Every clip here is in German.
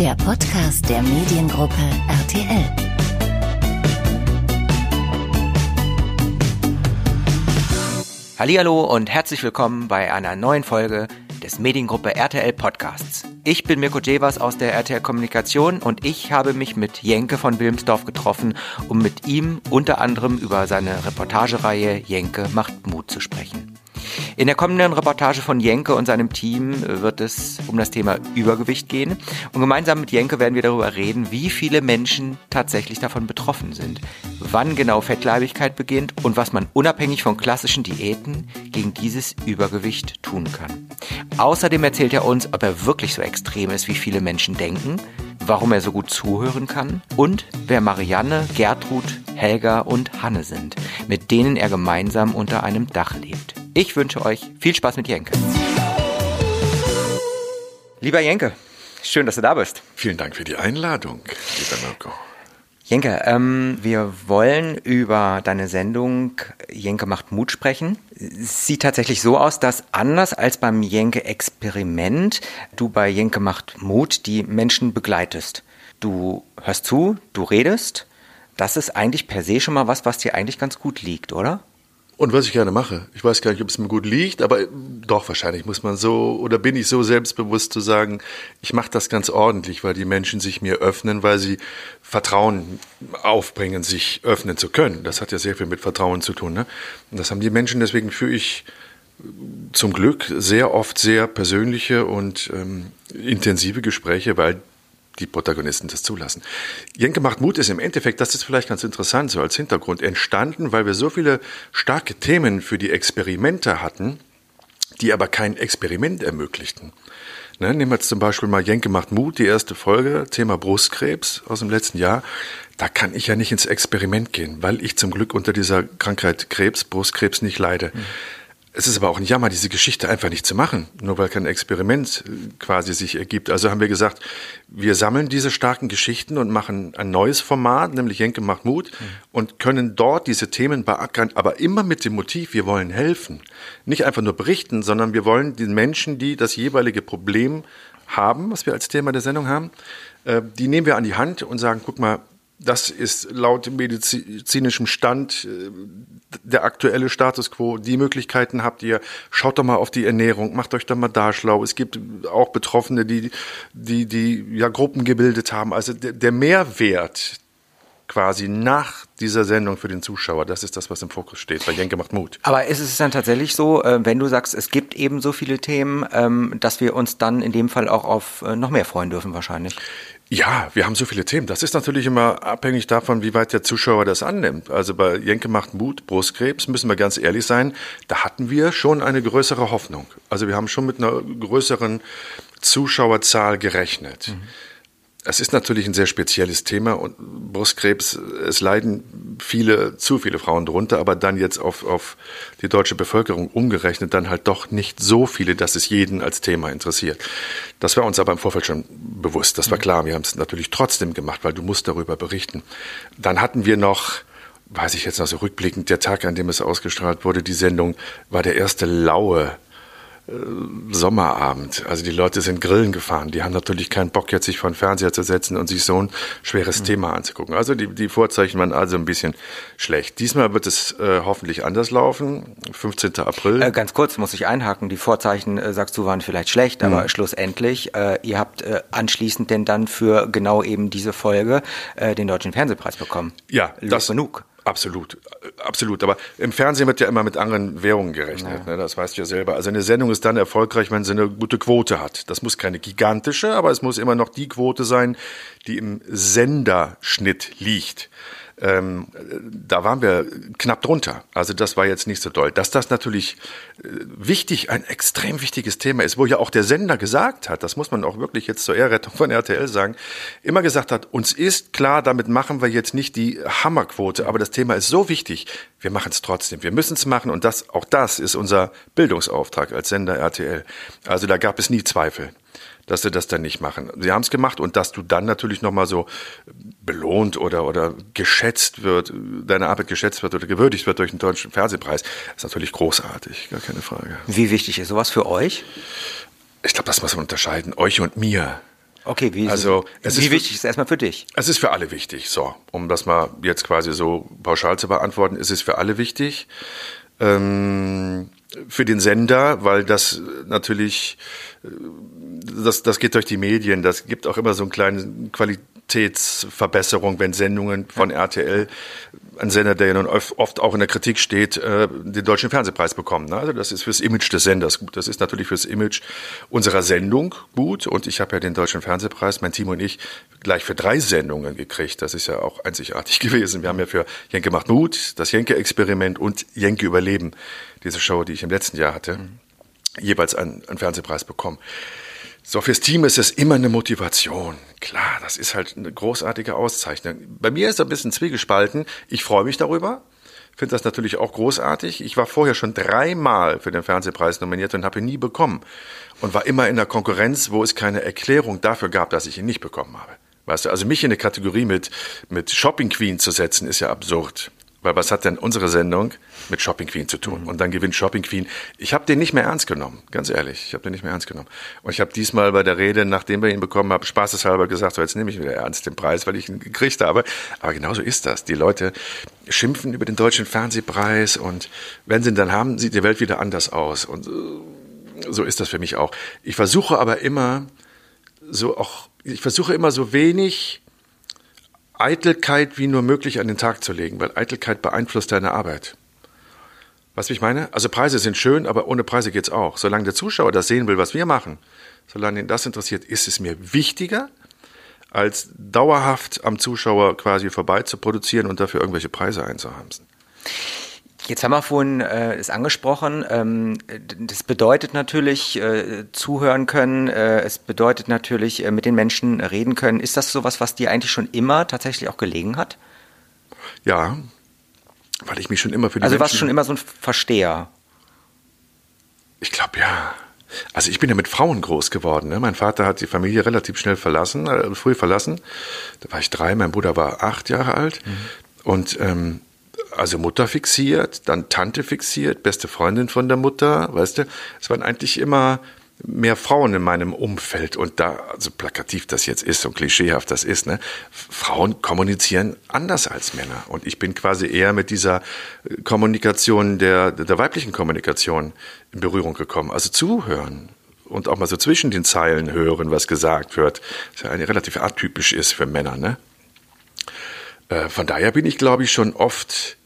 der Podcast der Mediengruppe RTL. Hallo und herzlich willkommen bei einer neuen Folge des Mediengruppe RTL Podcasts. Ich bin Mirko Jevers aus der RTL Kommunikation und ich habe mich mit Jenke von Wilmsdorf getroffen, um mit ihm unter anderem über seine Reportagereihe Jenke macht Mut zu sprechen. In der kommenden Reportage von Jenke und seinem Team wird es um das Thema Übergewicht gehen. Und gemeinsam mit Jenke werden wir darüber reden, wie viele Menschen tatsächlich davon betroffen sind, wann genau Fettleibigkeit beginnt und was man unabhängig von klassischen Diäten gegen dieses Übergewicht tun kann. Außerdem erzählt er uns, ob er wirklich so extrem ist, wie viele Menschen denken, warum er so gut zuhören kann und wer Marianne, Gertrud, Helga und Hanne sind, mit denen er gemeinsam unter einem Dach lebt. Ich wünsche euch viel Spaß mit Jenke. Lieber Jenke, schön, dass du da bist. Vielen Dank für die Einladung, lieber Mirko. Jenke, ähm, wir wollen über deine Sendung Jenke macht Mut sprechen. Sieht tatsächlich so aus, dass anders als beim Jenke Experiment du bei Jenke macht Mut die Menschen begleitest. Du hörst zu, du redest. Das ist eigentlich per se schon mal was, was dir eigentlich ganz gut liegt, oder? Und was ich gerne mache, ich weiß gar nicht, ob es mir gut liegt, aber doch wahrscheinlich muss man so oder bin ich so selbstbewusst zu sagen, ich mache das ganz ordentlich, weil die Menschen sich mir öffnen, weil sie Vertrauen aufbringen, sich öffnen zu können. Das hat ja sehr viel mit Vertrauen zu tun. Ne? Und das haben die Menschen, deswegen führe ich zum Glück sehr oft sehr persönliche und ähm, intensive Gespräche, weil die Protagonisten das zulassen. Jenke macht Mut ist im Endeffekt, das ist vielleicht ganz interessant so als Hintergrund, entstanden, weil wir so viele starke Themen für die Experimente hatten, die aber kein Experiment ermöglichten. Ne, nehmen wir jetzt zum Beispiel mal Jenke macht Mut, die erste Folge, Thema Brustkrebs aus dem letzten Jahr. Da kann ich ja nicht ins Experiment gehen, weil ich zum Glück unter dieser Krankheit Krebs, Brustkrebs nicht leide. Mhm. Es ist aber auch ein Jammer, diese Geschichte einfach nicht zu machen, nur weil kein Experiment äh, quasi sich ergibt. Also haben wir gesagt, wir sammeln diese starken Geschichten und machen ein neues Format, nämlich Jenke macht Mut, mhm. und können dort diese Themen beackern, aber immer mit dem Motiv, wir wollen helfen. Nicht einfach nur berichten, sondern wir wollen den Menschen, die das jeweilige Problem haben, was wir als Thema der Sendung haben, äh, die nehmen wir an die Hand und sagen, guck mal, das ist laut medizinischem Stand äh, der aktuelle Status quo. Die Möglichkeiten habt ihr. Schaut doch mal auf die Ernährung, macht euch da mal da schlau. Es gibt auch Betroffene, die, die, die ja Gruppen gebildet haben. Also der, der Mehrwert quasi nach dieser Sendung für den Zuschauer. Das ist das, was im Fokus steht. Bei Jenke macht Mut. Aber ist es dann tatsächlich so, äh, wenn du sagst, es gibt eben so viele Themen, ähm, dass wir uns dann in dem Fall auch auf äh, noch mehr freuen dürfen wahrscheinlich? Ja, wir haben so viele Themen. Das ist natürlich immer abhängig davon, wie weit der Zuschauer das annimmt. Also bei Jenke macht Mut, Brustkrebs, müssen wir ganz ehrlich sein, da hatten wir schon eine größere Hoffnung. Also wir haben schon mit einer größeren Zuschauerzahl gerechnet. Mhm. Es ist natürlich ein sehr spezielles Thema und Brustkrebs, es leiden viele, zu viele Frauen drunter, aber dann jetzt auf, auf die deutsche Bevölkerung umgerechnet dann halt doch nicht so viele, dass es jeden als Thema interessiert. Das war uns aber im Vorfeld schon bewusst, das war mhm. klar. Wir haben es natürlich trotzdem gemacht, weil du musst darüber berichten. Dann hatten wir noch, weiß ich jetzt noch so rückblickend, der Tag, an dem es ausgestrahlt wurde, die Sendung war der erste laue Sommerabend. Also die Leute sind Grillen gefahren. Die haben natürlich keinen Bock, jetzt sich vor den Fernseher zu setzen und sich so ein schweres mhm. Thema anzugucken. Also die, die Vorzeichen waren also ein bisschen schlecht. Diesmal wird es äh, hoffentlich anders laufen. 15. April. Äh, ganz kurz muss ich einhaken. Die Vorzeichen, äh, sagst du, waren vielleicht schlecht, mhm. aber schlussendlich, äh, ihr habt äh, anschließend denn dann für genau eben diese Folge den Deutschen Fernsehpreis bekommen. Ja, Los das genug. Absolut, absolut. Aber im Fernsehen wird ja immer mit anderen Währungen gerechnet. Ja. Ne? Das weißt du ja selber. Also eine Sendung ist dann erfolgreich, wenn sie eine gute Quote hat. Das muss keine gigantische, aber es muss immer noch die Quote sein, die im Senderschnitt liegt ähm, da waren wir knapp drunter. Also das war jetzt nicht so doll. Dass das natürlich äh, wichtig, ein extrem wichtiges Thema ist, wo ja auch der Sender gesagt hat, das muss man auch wirklich jetzt zur Ehrrettung von RTL sagen, immer gesagt hat, uns ist klar, damit machen wir jetzt nicht die Hammerquote, aber das Thema ist so wichtig, wir machen es trotzdem. Wir müssen es machen und das, auch das ist unser Bildungsauftrag als Sender RTL. Also da gab es nie Zweifel dass sie das dann nicht machen. Sie haben es gemacht und dass du dann natürlich nochmal so belohnt oder, oder geschätzt wird, deine Arbeit geschätzt wird oder gewürdigt wird durch den deutschen Fernsehpreis, ist natürlich großartig, gar keine Frage. Wie wichtig ist sowas für euch? Ich glaube, das muss man unterscheiden, euch und mir. Okay, wie, also, es wie ist wichtig ist es erstmal für dich? Es ist für alle wichtig. So, um das mal jetzt quasi so pauschal zu beantworten, es ist für alle wichtig. Ähm, für den Sender, weil das natürlich, äh, das, das geht durch die Medien, das gibt auch immer so einen kleinen Qualitätsverbesserung, wenn Sendungen von RTL ein Sender, der ja nun oft auch in der Kritik steht, äh, den deutschen Fernsehpreis bekommen. Also das ist fürs Image des Senders gut. Das ist natürlich fürs Image unserer Sendung gut. Und ich habe ja den deutschen Fernsehpreis, mein Team und ich, gleich für drei Sendungen gekriegt. Das ist ja auch einzigartig gewesen. Wir haben ja für Jenke macht Mut, das Jenke-Experiment und Jenke Überleben, diese Show, die ich im letzten Jahr hatte, jeweils einen, einen Fernsehpreis bekommen. So, fürs Team ist es immer eine Motivation. Klar, das ist halt eine großartige Auszeichnung. Bei mir ist es ein bisschen zwiegespalten. Ich freue mich darüber. Finde das natürlich auch großartig. Ich war vorher schon dreimal für den Fernsehpreis nominiert und habe ihn nie bekommen. Und war immer in der Konkurrenz, wo es keine Erklärung dafür gab, dass ich ihn nicht bekommen habe. Weißt du, also mich in eine Kategorie mit, mit Shopping Queen zu setzen, ist ja absurd. Weil was hat denn unsere Sendung mit Shopping Queen zu tun? Mhm. Und dann gewinnt Shopping Queen. Ich habe den nicht mehr ernst genommen, ganz ehrlich. Ich habe den nicht mehr ernst genommen. Und ich habe diesmal bei der Rede, nachdem wir ihn bekommen haben, spaßeshalber gesagt, so jetzt nehme ich wieder ernst den Preis, weil ich ihn gekriegt habe. Aber genauso ist das. Die Leute schimpfen über den deutschen Fernsehpreis und wenn sie ihn dann haben, sieht die Welt wieder anders aus. Und äh, so ist das für mich auch. Ich versuche aber immer so auch, ich versuche immer so wenig Eitelkeit wie nur möglich an den Tag zu legen, weil Eitelkeit beeinflusst deine Arbeit. Was ich meine? Also Preise sind schön, aber ohne Preise geht's auch. Solange der Zuschauer das sehen will, was wir machen, solange ihn das interessiert, ist es mir wichtiger, als dauerhaft am Zuschauer quasi vorbei zu produzieren und dafür irgendwelche Preise einzuhamsen. Jetzt haben wir vorhin äh, es angesprochen. Ähm, das bedeutet natürlich äh, zuhören können. Äh, es bedeutet natürlich äh, mit den Menschen reden können. Ist das sowas, was dir eigentlich schon immer tatsächlich auch gelegen hat? Ja, weil ich mich schon immer für die also Menschen... Also warst schon immer so ein Versteher? Ich glaube ja. Also ich bin ja mit Frauen groß geworden. Ne? Mein Vater hat die Familie relativ schnell verlassen, äh, früh verlassen. Da war ich drei, mein Bruder war acht Jahre alt. Mhm. Und ähm, also Mutter fixiert, dann Tante fixiert, beste Freundin von der Mutter, weißt du. Es waren eigentlich immer mehr Frauen in meinem Umfeld und da, also plakativ das jetzt ist und klischeehaft das ist, ne, Frauen kommunizieren anders als Männer und ich bin quasi eher mit dieser Kommunikation der, der weiblichen Kommunikation in Berührung gekommen, also zuhören und auch mal so zwischen den Zeilen hören, was gesagt wird, was ja relativ atypisch ist für Männer, ne. Äh, von daher bin ich, glaube ich, schon oft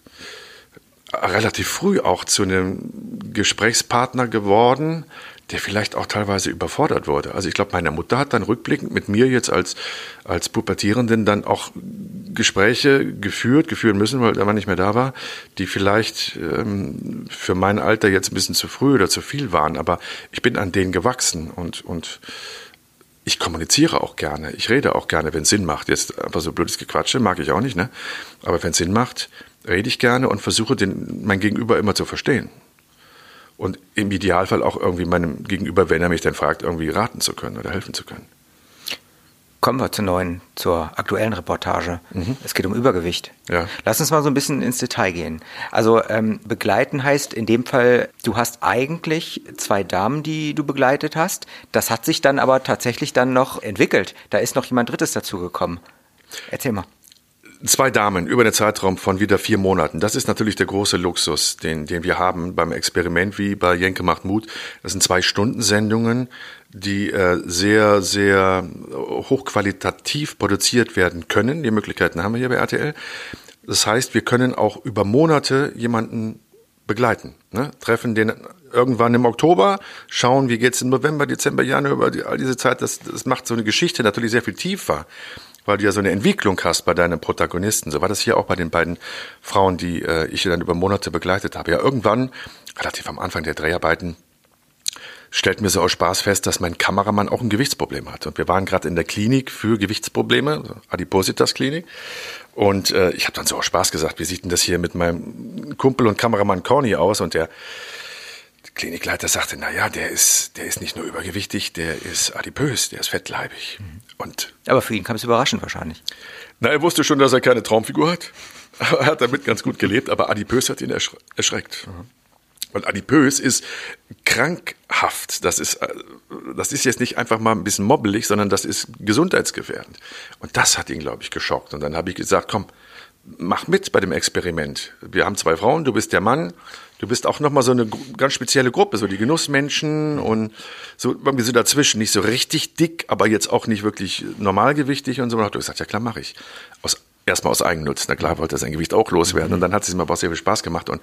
relativ früh auch zu einem Gesprächspartner geworden, der vielleicht auch teilweise überfordert wurde. Also ich glaube, meine Mutter hat dann rückblickend mit mir jetzt als, als Pubertierenden dann auch Gespräche geführt, geführen müssen, weil Mann nicht mehr da war, die vielleicht ähm, für mein Alter jetzt ein bisschen zu früh oder zu viel waren. Aber ich bin an denen gewachsen und, und ich kommuniziere auch gerne. Ich rede auch gerne, wenn es Sinn macht. Jetzt einfach so blödes Gequatsche mag ich auch nicht, ne? Aber wenn es Sinn macht, rede ich gerne und versuche den, mein Gegenüber immer zu verstehen. Und im Idealfall auch irgendwie meinem Gegenüber, wenn er mich dann fragt, irgendwie raten zu können oder helfen zu können. Kommen wir zur neuen, zur aktuellen Reportage. Mhm. Es geht um Übergewicht. Ja. Lass uns mal so ein bisschen ins Detail gehen. Also ähm, begleiten heißt in dem Fall, du hast eigentlich zwei Damen, die du begleitet hast. Das hat sich dann aber tatsächlich dann noch entwickelt. Da ist noch jemand Drittes dazugekommen. Erzähl mal zwei Damen über den Zeitraum von wieder vier Monaten. Das ist natürlich der große Luxus, den, den wir haben beim Experiment wie bei Jenke macht Mut. Das sind zwei Stunden Sendungen, die äh, sehr, sehr hochqualitativ produziert werden können. Die Möglichkeiten haben wir hier bei RTL. Das heißt, wir können auch über Monate jemanden begleiten. Ne? Treffen den irgendwann im Oktober, schauen, wie geht's im November, Dezember, Januar, über all diese Zeit. Das, das macht so eine Geschichte natürlich sehr viel tiefer weil du ja so eine Entwicklung hast bei deinen Protagonisten. So war das hier auch bei den beiden Frauen, die äh, ich dann über Monate begleitet habe. Ja, irgendwann, relativ am Anfang der Dreharbeiten, stellt mir so aus Spaß fest, dass mein Kameramann auch ein Gewichtsproblem hat. Und wir waren gerade in der Klinik für Gewichtsprobleme, Adipositas-Klinik. Und äh, ich habe dann so aus Spaß gesagt, wie sieht denn das hier mit meinem Kumpel und Kameramann Corny aus? Und der Klinikleiter sagte, na ja, der ist, der ist nicht nur übergewichtig, der ist adipös, der ist fettleibig. Mhm. Und Aber für ihn kam es überraschend wahrscheinlich. Na, er wusste schon, dass er keine Traumfigur hat. Er hat damit ganz gut gelebt, aber adipös hat ihn erschreckt. Mhm. Und adipös ist krankhaft. Das ist, äh, das ist jetzt nicht einfach mal ein bisschen mobbelig, sondern das ist gesundheitsgefährdend. Und das hat ihn, glaube ich, geschockt. Und dann habe ich gesagt, komm, mach mit bei dem Experiment. Wir haben zwei Frauen, du bist der Mann. Du bist auch nochmal so eine ganz spezielle Gruppe, so die Genussmenschen und so irgendwie so dazwischen, nicht so richtig dick, aber jetzt auch nicht wirklich normalgewichtig und so. Und hat gesagt, ja klar, mache ich. Aus, erstmal aus Eigennutz. Na klar, wollte er sein Gewicht auch loswerden. Und dann hat es ihm aber auch sehr viel Spaß gemacht. Und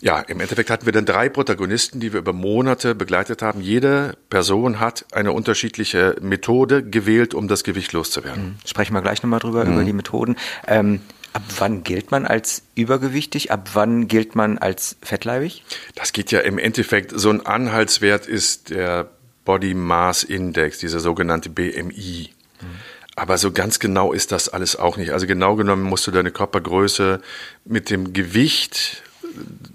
ja, im Endeffekt hatten wir dann drei Protagonisten, die wir über Monate begleitet haben. Jede Person hat eine unterschiedliche Methode gewählt, um das Gewicht loszuwerden. Mhm. Sprechen wir gleich nochmal drüber, mhm. über die Methoden. Ähm, ab wann gilt man als übergewichtig? Ab wann gilt man als fettleibig? Das geht ja im Endeffekt, so ein Anhaltswert ist der Body Mass Index, dieser sogenannte BMI. Mhm. Aber so ganz genau ist das alles auch nicht. Also genau genommen musst du deine Körpergröße mit dem Gewicht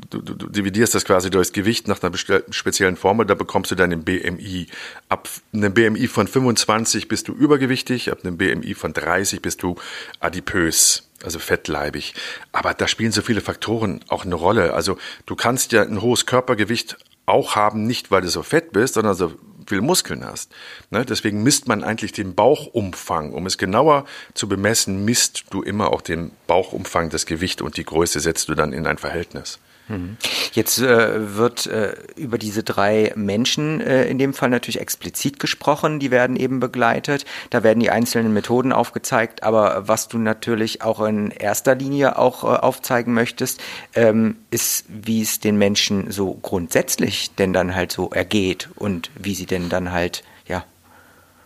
du, du, du dividierst das quasi durchs Gewicht nach einer speziellen Formel, da bekommst du deinen BMI. Ab einem BMI von 25 bist du übergewichtig, ab einem BMI von 30 bist du adipös, also fettleibig. Aber da spielen so viele Faktoren auch eine Rolle. Also du kannst ja ein hohes Körpergewicht auch haben, nicht weil du so fett bist, sondern so viel Muskeln hast. Ne? Deswegen misst man eigentlich den Bauchumfang. Um es genauer zu bemessen, misst du immer auch den Bauchumfang, das Gewicht und die Größe setzt du dann in ein Verhältnis. Jetzt äh, wird äh, über diese drei Menschen äh, in dem Fall natürlich explizit gesprochen, die werden eben begleitet. Da werden die einzelnen Methoden aufgezeigt, aber was du natürlich auch in erster Linie auch äh, aufzeigen möchtest, ähm, ist, wie es den Menschen so grundsätzlich denn dann halt so ergeht und wie sie denn dann halt ja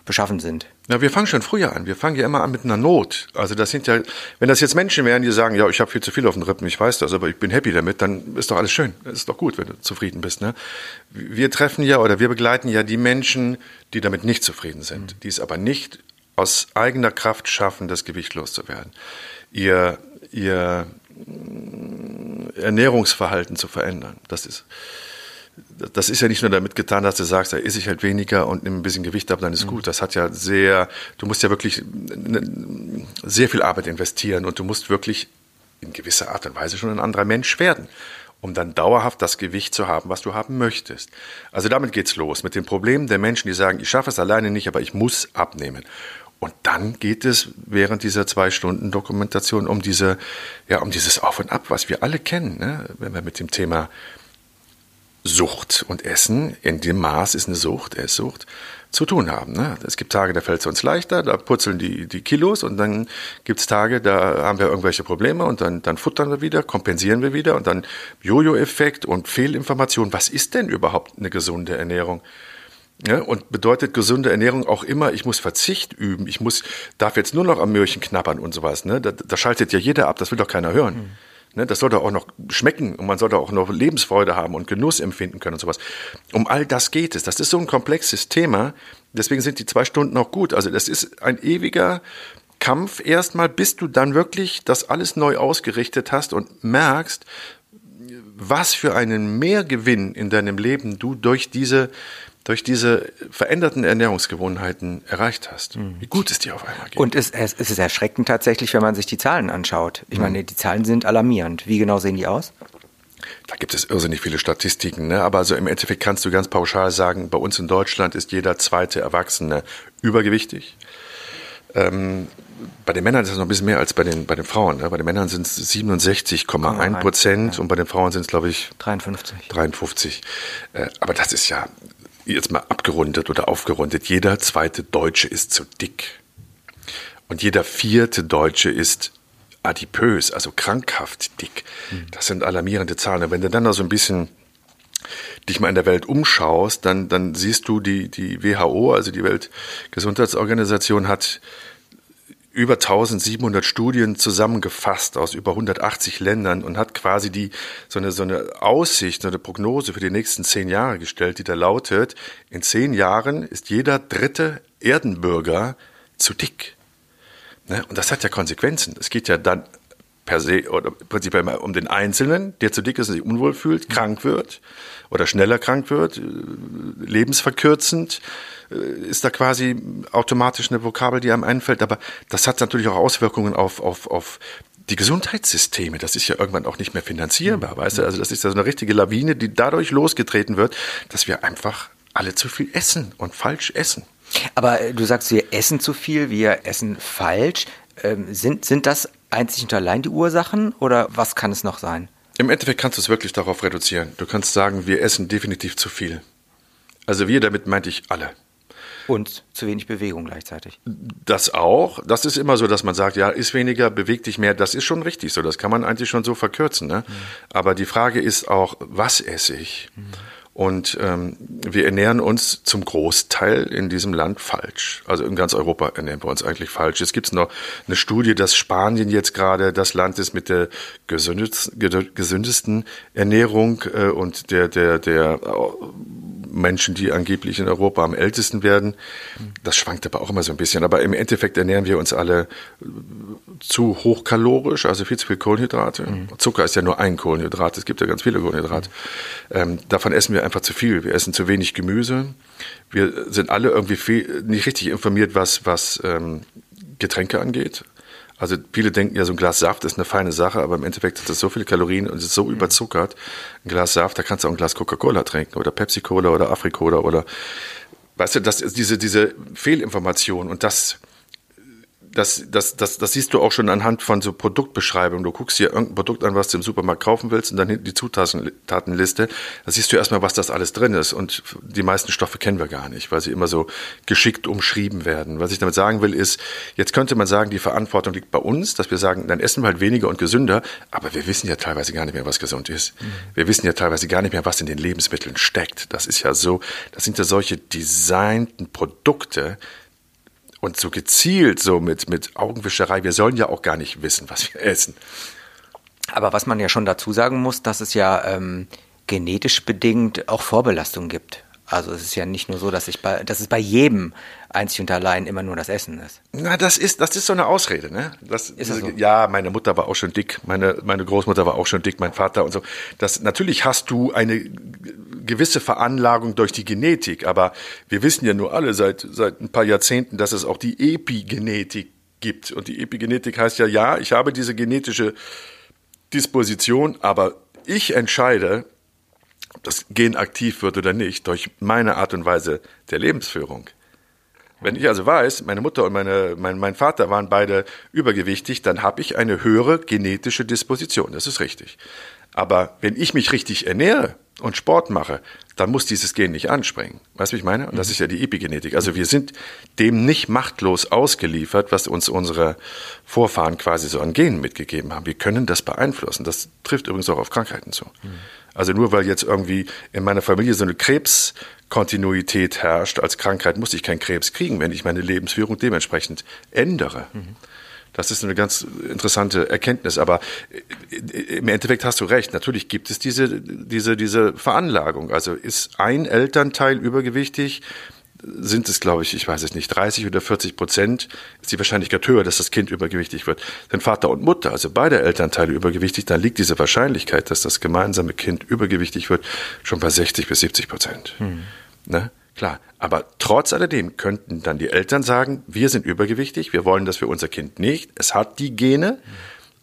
beschaffen sind. Na, wir fangen schon früher an. Wir fangen ja immer an mit einer Not. Also das sind ja, wenn das jetzt Menschen wären, die sagen, ja, ich habe viel zu viel auf den Rippen, ich weiß das, aber ich bin happy damit, dann ist doch alles schön. Das ist doch gut, wenn du zufrieden bist. Ne? Wir treffen ja oder wir begleiten ja die Menschen, die damit nicht zufrieden sind, mhm. die es aber nicht aus eigener Kraft schaffen, das Gewicht loszuwerden. Ihr, ihr Ernährungsverhalten zu verändern. Das ist das ist ja nicht nur damit getan, dass du sagst, da esse ich halt weniger und nehme ein bisschen Gewicht ab, dann ist mhm. gut. Das hat ja sehr, du musst ja wirklich sehr viel Arbeit investieren und du musst wirklich in gewisser Art und Weise schon ein anderer Mensch werden, um dann dauerhaft das Gewicht zu haben, was du haben möchtest. Also damit geht's los mit dem Problem der Menschen, die sagen, ich schaffe es alleine nicht, aber ich muss abnehmen. Und dann geht es während dieser zwei Stunden Dokumentation um diese, ja, um dieses Auf und Ab, was wir alle kennen, ne? wenn wir mit dem Thema Sucht und Essen, in dem Maß ist eine Sucht, Esssucht, zu tun haben. Ne? Es gibt Tage, da fällt es uns leichter, da purzeln die, die Kilos und dann gibt es Tage, da haben wir irgendwelche Probleme und dann, dann futtern wir wieder, kompensieren wir wieder und dann Jojo-Effekt und Fehlinformation. Was ist denn überhaupt eine gesunde Ernährung? Ja, und bedeutet gesunde Ernährung auch immer, ich muss Verzicht üben, ich muss, darf jetzt nur noch am Möhrchen knabbern und sowas. Ne? Da, da schaltet ja jeder ab, das will doch keiner hören. Mhm. Ne, das sollte auch noch schmecken und man sollte auch noch Lebensfreude haben und Genuss empfinden können und sowas. Um all das geht es. Das ist so ein komplexes Thema. Deswegen sind die zwei Stunden auch gut. Also das ist ein ewiger Kampf erstmal, bis du dann wirklich das alles neu ausgerichtet hast und merkst, was für einen Mehrgewinn in deinem Leben du durch diese durch diese veränderten Ernährungsgewohnheiten erreicht hast. Mhm. Wie gut es dir auf einmal geht. Und es, es, ist erschreckend tatsächlich, wenn man sich die Zahlen anschaut. Ich mhm. meine, die Zahlen sind alarmierend. Wie genau sehen die aus? Da gibt es irrsinnig viele Statistiken, ne? aber also im Endeffekt kannst du ganz pauschal sagen, bei uns in Deutschland ist jeder zweite Erwachsene übergewichtig. Ähm, bei den Männern ist es noch ein bisschen mehr als bei den, bei den Frauen. Ne? Bei den Männern sind es 67,1 Prozent ja. und bei den Frauen sind es, glaube ich, 53. 53. Äh, aber das ist ja jetzt mal abgerundet oder aufgerundet, jeder zweite Deutsche ist zu dick. Und jeder vierte Deutsche ist adipös, also krankhaft dick. Hm. Das sind alarmierende Zahlen. Und wenn du dann noch so ein bisschen dich mal in der Welt umschaust, dann, dann siehst du, die, die WHO, also die Weltgesundheitsorganisation, hat über 1700 Studien zusammengefasst aus über 180 Ländern und hat quasi die, so eine, so eine Aussicht, so eine Prognose für die nächsten zehn Jahre gestellt, die da lautet, in zehn Jahren ist jeder dritte Erdenbürger zu dick. Ne? Und das hat ja Konsequenzen. Es geht ja dann per se oder prinzipiell immer um den Einzelnen, der zu dick ist und sich unwohl fühlt, krank wird oder schneller krank wird, äh, lebensverkürzend, äh, ist da quasi automatisch eine Vokabel, die einem einfällt. Aber das hat natürlich auch Auswirkungen auf, auf, auf die Gesundheitssysteme, das ist ja irgendwann auch nicht mehr finanzierbar, mhm. weißt du? Also das ist ja so eine richtige Lawine, die dadurch losgetreten wird, dass wir einfach alle zu viel essen und falsch essen. Aber äh, du sagst, wir essen zu viel, wir essen falsch. Ähm, sind, sind das einzig und allein die Ursachen oder was kann es noch sein? Im Endeffekt kannst du es wirklich darauf reduzieren. Du kannst sagen, wir essen definitiv zu viel. Also wir, damit meinte ich alle. Und zu wenig Bewegung gleichzeitig. Das auch. Das ist immer so, dass man sagt, ja, ist weniger, bewegt dich mehr. Das ist schon richtig so. Das kann man eigentlich schon so verkürzen. Ne? Mhm. Aber die Frage ist auch, was esse ich? Mhm. Und ähm, wir ernähren uns zum Großteil in diesem Land falsch. Also in ganz Europa ernähren wir uns eigentlich falsch. Es gibt noch eine Studie, dass Spanien jetzt gerade das Land ist mit der gesündesten Ernährung äh, und der, der, der Menschen, die angeblich in Europa am ältesten werden. Das schwankt aber auch immer so ein bisschen. Aber im Endeffekt ernähren wir uns alle zu hochkalorisch, also viel zu viel Kohlenhydrate. Mhm. Zucker ist ja nur ein Kohlenhydrat. Es gibt ja ganz viele Kohlenhydrate. Mhm. Ähm, davon essen wir einfach zu viel. Wir essen zu wenig Gemüse. Wir sind alle irgendwie viel, nicht richtig informiert, was, was ähm, Getränke angeht. Also viele denken ja, so ein Glas Saft ist eine feine Sache, aber im Endeffekt hat das so viele Kalorien und ist so mhm. überzuckert. Ein Glas Saft, da kannst du auch ein Glas Coca-Cola trinken oder Pepsi-Cola oder Afri-Cola oder weißt du, das ist diese, diese Fehlinformation und das das, das, das, das siehst du auch schon anhand von so Produktbeschreibungen. Du guckst dir irgendein Produkt an, was du im Supermarkt kaufen willst und dann hinten die Zutatenliste. Da siehst du erstmal, was das alles drin ist. Und die meisten Stoffe kennen wir gar nicht, weil sie immer so geschickt umschrieben werden. Was ich damit sagen will, ist, jetzt könnte man sagen, die Verantwortung liegt bei uns, dass wir sagen, dann essen wir halt weniger und gesünder. Aber wir wissen ja teilweise gar nicht mehr, was gesund ist. Mhm. Wir wissen ja teilweise gar nicht mehr, was in den Lebensmitteln steckt. Das ist ja so, das sind ja solche designten Produkte, und so gezielt, so mit, mit Augenwischerei, wir sollen ja auch gar nicht wissen, was wir essen. Aber was man ja schon dazu sagen muss, dass es ja ähm, genetisch bedingt auch Vorbelastungen gibt. Also es ist ja nicht nur so, dass, ich bei, dass es bei jedem einzig und allein immer nur das Essen ist. Na, das ist, das ist so eine Ausrede, ne? Das, ist das so? Ja, meine Mutter war auch schon dick, meine, meine Großmutter war auch schon dick, mein Vater und so. Das, natürlich hast du eine gewisse Veranlagung durch die Genetik, aber wir wissen ja nur alle seit, seit ein paar Jahrzehnten, dass es auch die Epigenetik gibt. Und die Epigenetik heißt ja, ja, ich habe diese genetische Disposition, aber ich entscheide, ob das Gen aktiv wird oder nicht, durch meine Art und Weise der Lebensführung. Wenn ich also weiß, meine Mutter und meine, mein, mein Vater waren beide übergewichtig, dann habe ich eine höhere genetische Disposition. Das ist richtig. Aber wenn ich mich richtig ernähre und Sport mache, dann muss dieses Gen nicht anspringen. Weißt du, wie ich meine? Und das mhm. ist ja die Epigenetik. Also wir sind dem nicht machtlos ausgeliefert, was uns unsere Vorfahren quasi so an Genen mitgegeben haben. Wir können das beeinflussen. Das trifft übrigens auch auf Krankheiten zu. Mhm. Also nur weil jetzt irgendwie in meiner Familie so eine Krebskontinuität herrscht als Krankheit, muss ich keinen Krebs kriegen, wenn ich meine Lebensführung dementsprechend ändere. Mhm. Das ist eine ganz interessante Erkenntnis. Aber im Endeffekt hast du recht. Natürlich gibt es diese, diese, diese Veranlagung. Also ist ein Elternteil übergewichtig, sind es, glaube ich, ich weiß es nicht, 30 oder 40 Prozent ist die Wahrscheinlichkeit höher, dass das Kind übergewichtig wird. Wenn Vater und Mutter, also beide Elternteile übergewichtig, dann liegt diese Wahrscheinlichkeit, dass das gemeinsame Kind übergewichtig wird, schon bei 60 bis 70 Prozent. Mhm. Ne? Klar. Aber trotz alledem könnten dann die Eltern sagen, wir sind übergewichtig, wir wollen das für unser Kind nicht, es hat die Gene.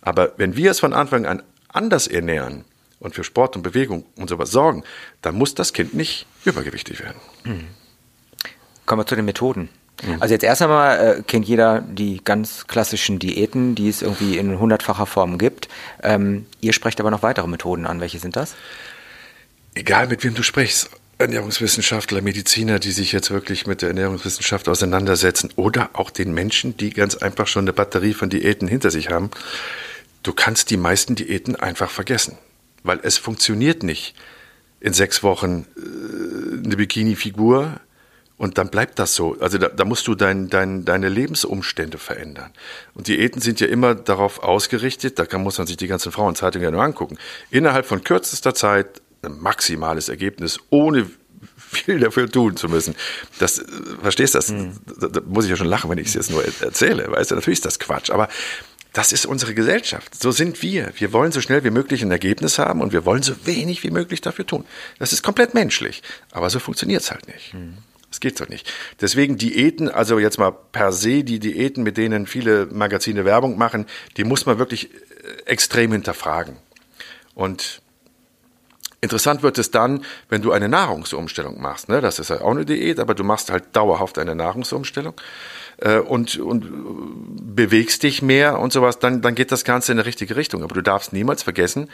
Aber wenn wir es von Anfang an anders ernähren und für Sport und Bewegung und sowas sorgen, dann muss das Kind nicht übergewichtig werden. Mhm. Kommen wir zu den Methoden. Mhm. Also jetzt erst einmal äh, kennt jeder die ganz klassischen Diäten, die es irgendwie in hundertfacher Form gibt. Ähm, ihr sprecht aber noch weitere Methoden an. Welche sind das? Egal mit wem du sprichst. Ernährungswissenschaftler, Mediziner, die sich jetzt wirklich mit der Ernährungswissenschaft auseinandersetzen oder auch den Menschen, die ganz einfach schon eine Batterie von Diäten hinter sich haben. Du kannst die meisten Diäten einfach vergessen, weil es funktioniert nicht in sechs Wochen äh, eine Bikini-Figur und dann bleibt das so. Also da, da musst du dein, dein, deine Lebensumstände verändern. Und Diäten sind ja immer darauf ausgerichtet, da kann, muss man sich die ganzen Frauenzeitungen ja nur angucken, innerhalb von kürzester Zeit ein maximales Ergebnis, ohne viel dafür tun zu müssen. Das, verstehst du das? Mhm. Da, da, muss ich ja schon lachen, wenn ich es jetzt nur erzähle. Weißt du, natürlich ist das Quatsch. Aber das ist unsere Gesellschaft. So sind wir. Wir wollen so schnell wie möglich ein Ergebnis haben und wir wollen so wenig wie möglich dafür tun. Das ist komplett menschlich. Aber so funktioniert es halt nicht. Mhm. Das geht so nicht. Deswegen Diäten, also jetzt mal per se die Diäten, mit denen viele Magazine Werbung machen, die muss man wirklich äh, extrem hinterfragen. Und Interessant wird es dann, wenn du eine Nahrungsumstellung machst. Ne? Das ist ja auch eine Diät, aber du machst halt dauerhaft eine Nahrungsumstellung äh, und, und bewegst dich mehr und sowas, dann, dann geht das Ganze in die richtige Richtung. Aber du darfst niemals vergessen,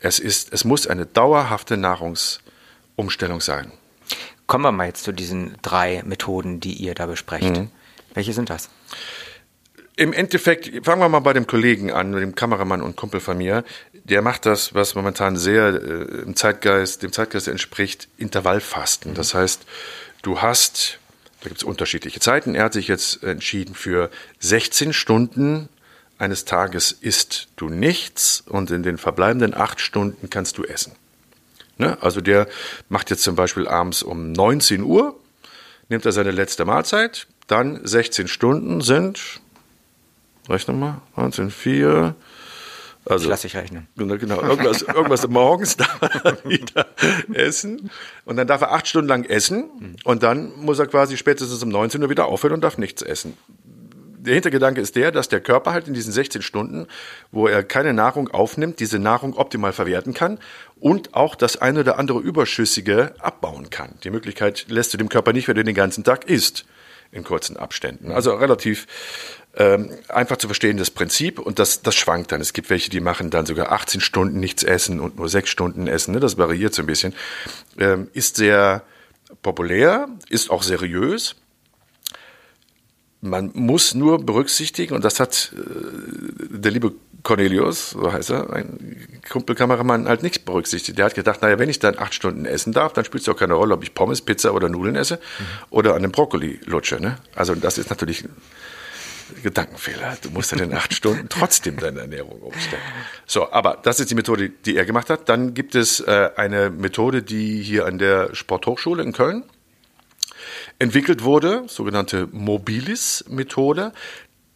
es, ist, es muss eine dauerhafte Nahrungsumstellung sein. Kommen wir mal jetzt zu diesen drei Methoden, die ihr da besprecht. Mhm. Welche sind das? Im Endeffekt, fangen wir mal bei dem Kollegen an, dem Kameramann und Kumpel von mir. Der macht das, was momentan sehr äh, im Zeitgeist, dem Zeitgeist entspricht, Intervallfasten. Das heißt, du hast da gibt es unterschiedliche Zeiten. Er hat sich jetzt entschieden für 16 Stunden eines Tages isst du nichts und in den verbleibenden acht Stunden kannst du essen. Ne? Also der macht jetzt zum Beispiel abends um 19 Uhr, nimmt er seine letzte Mahlzeit, dann 16 Stunden sind, rechne mal, 19, 4, also, Lass ich rechnen. Genau, genau. Irgendwas, irgendwas morgens darf er wieder essen. Und dann darf er acht Stunden lang essen. Und dann muss er quasi spätestens um 19 Uhr wieder aufhören und darf nichts essen. Der Hintergedanke ist der, dass der Körper halt in diesen 16 Stunden, wo er keine Nahrung aufnimmt, diese Nahrung optimal verwerten kann und auch das eine oder andere Überschüssige abbauen kann. Die Möglichkeit lässt du dem Körper nicht, wenn du den ganzen Tag isst in kurzen Abständen. Also relativ ähm, einfach zu verstehen, das Prinzip und das, das schwankt dann. Es gibt welche, die machen dann sogar 18 Stunden nichts essen und nur 6 Stunden essen. Ne? Das variiert so ein bisschen. Ähm, ist sehr populär, ist auch seriös. Man muss nur berücksichtigen, und das hat äh, der liebe Cornelius, so heißt er, ein Kumpelkameramann, halt nichts berücksichtigt. Der hat gedacht, naja, wenn ich dann acht Stunden essen darf, dann spielt es auch keine Rolle, ob ich Pommes, Pizza oder Nudeln esse mhm. oder an dem Brokkoli lutsche. Ne? Also das ist natürlich Gedankenfehler. Du musst dann in acht Stunden trotzdem deine Ernährung umstellen. So, aber das ist die Methode, die er gemacht hat. Dann gibt es äh, eine Methode, die hier an der Sporthochschule in Köln entwickelt wurde, sogenannte Mobilis-Methode.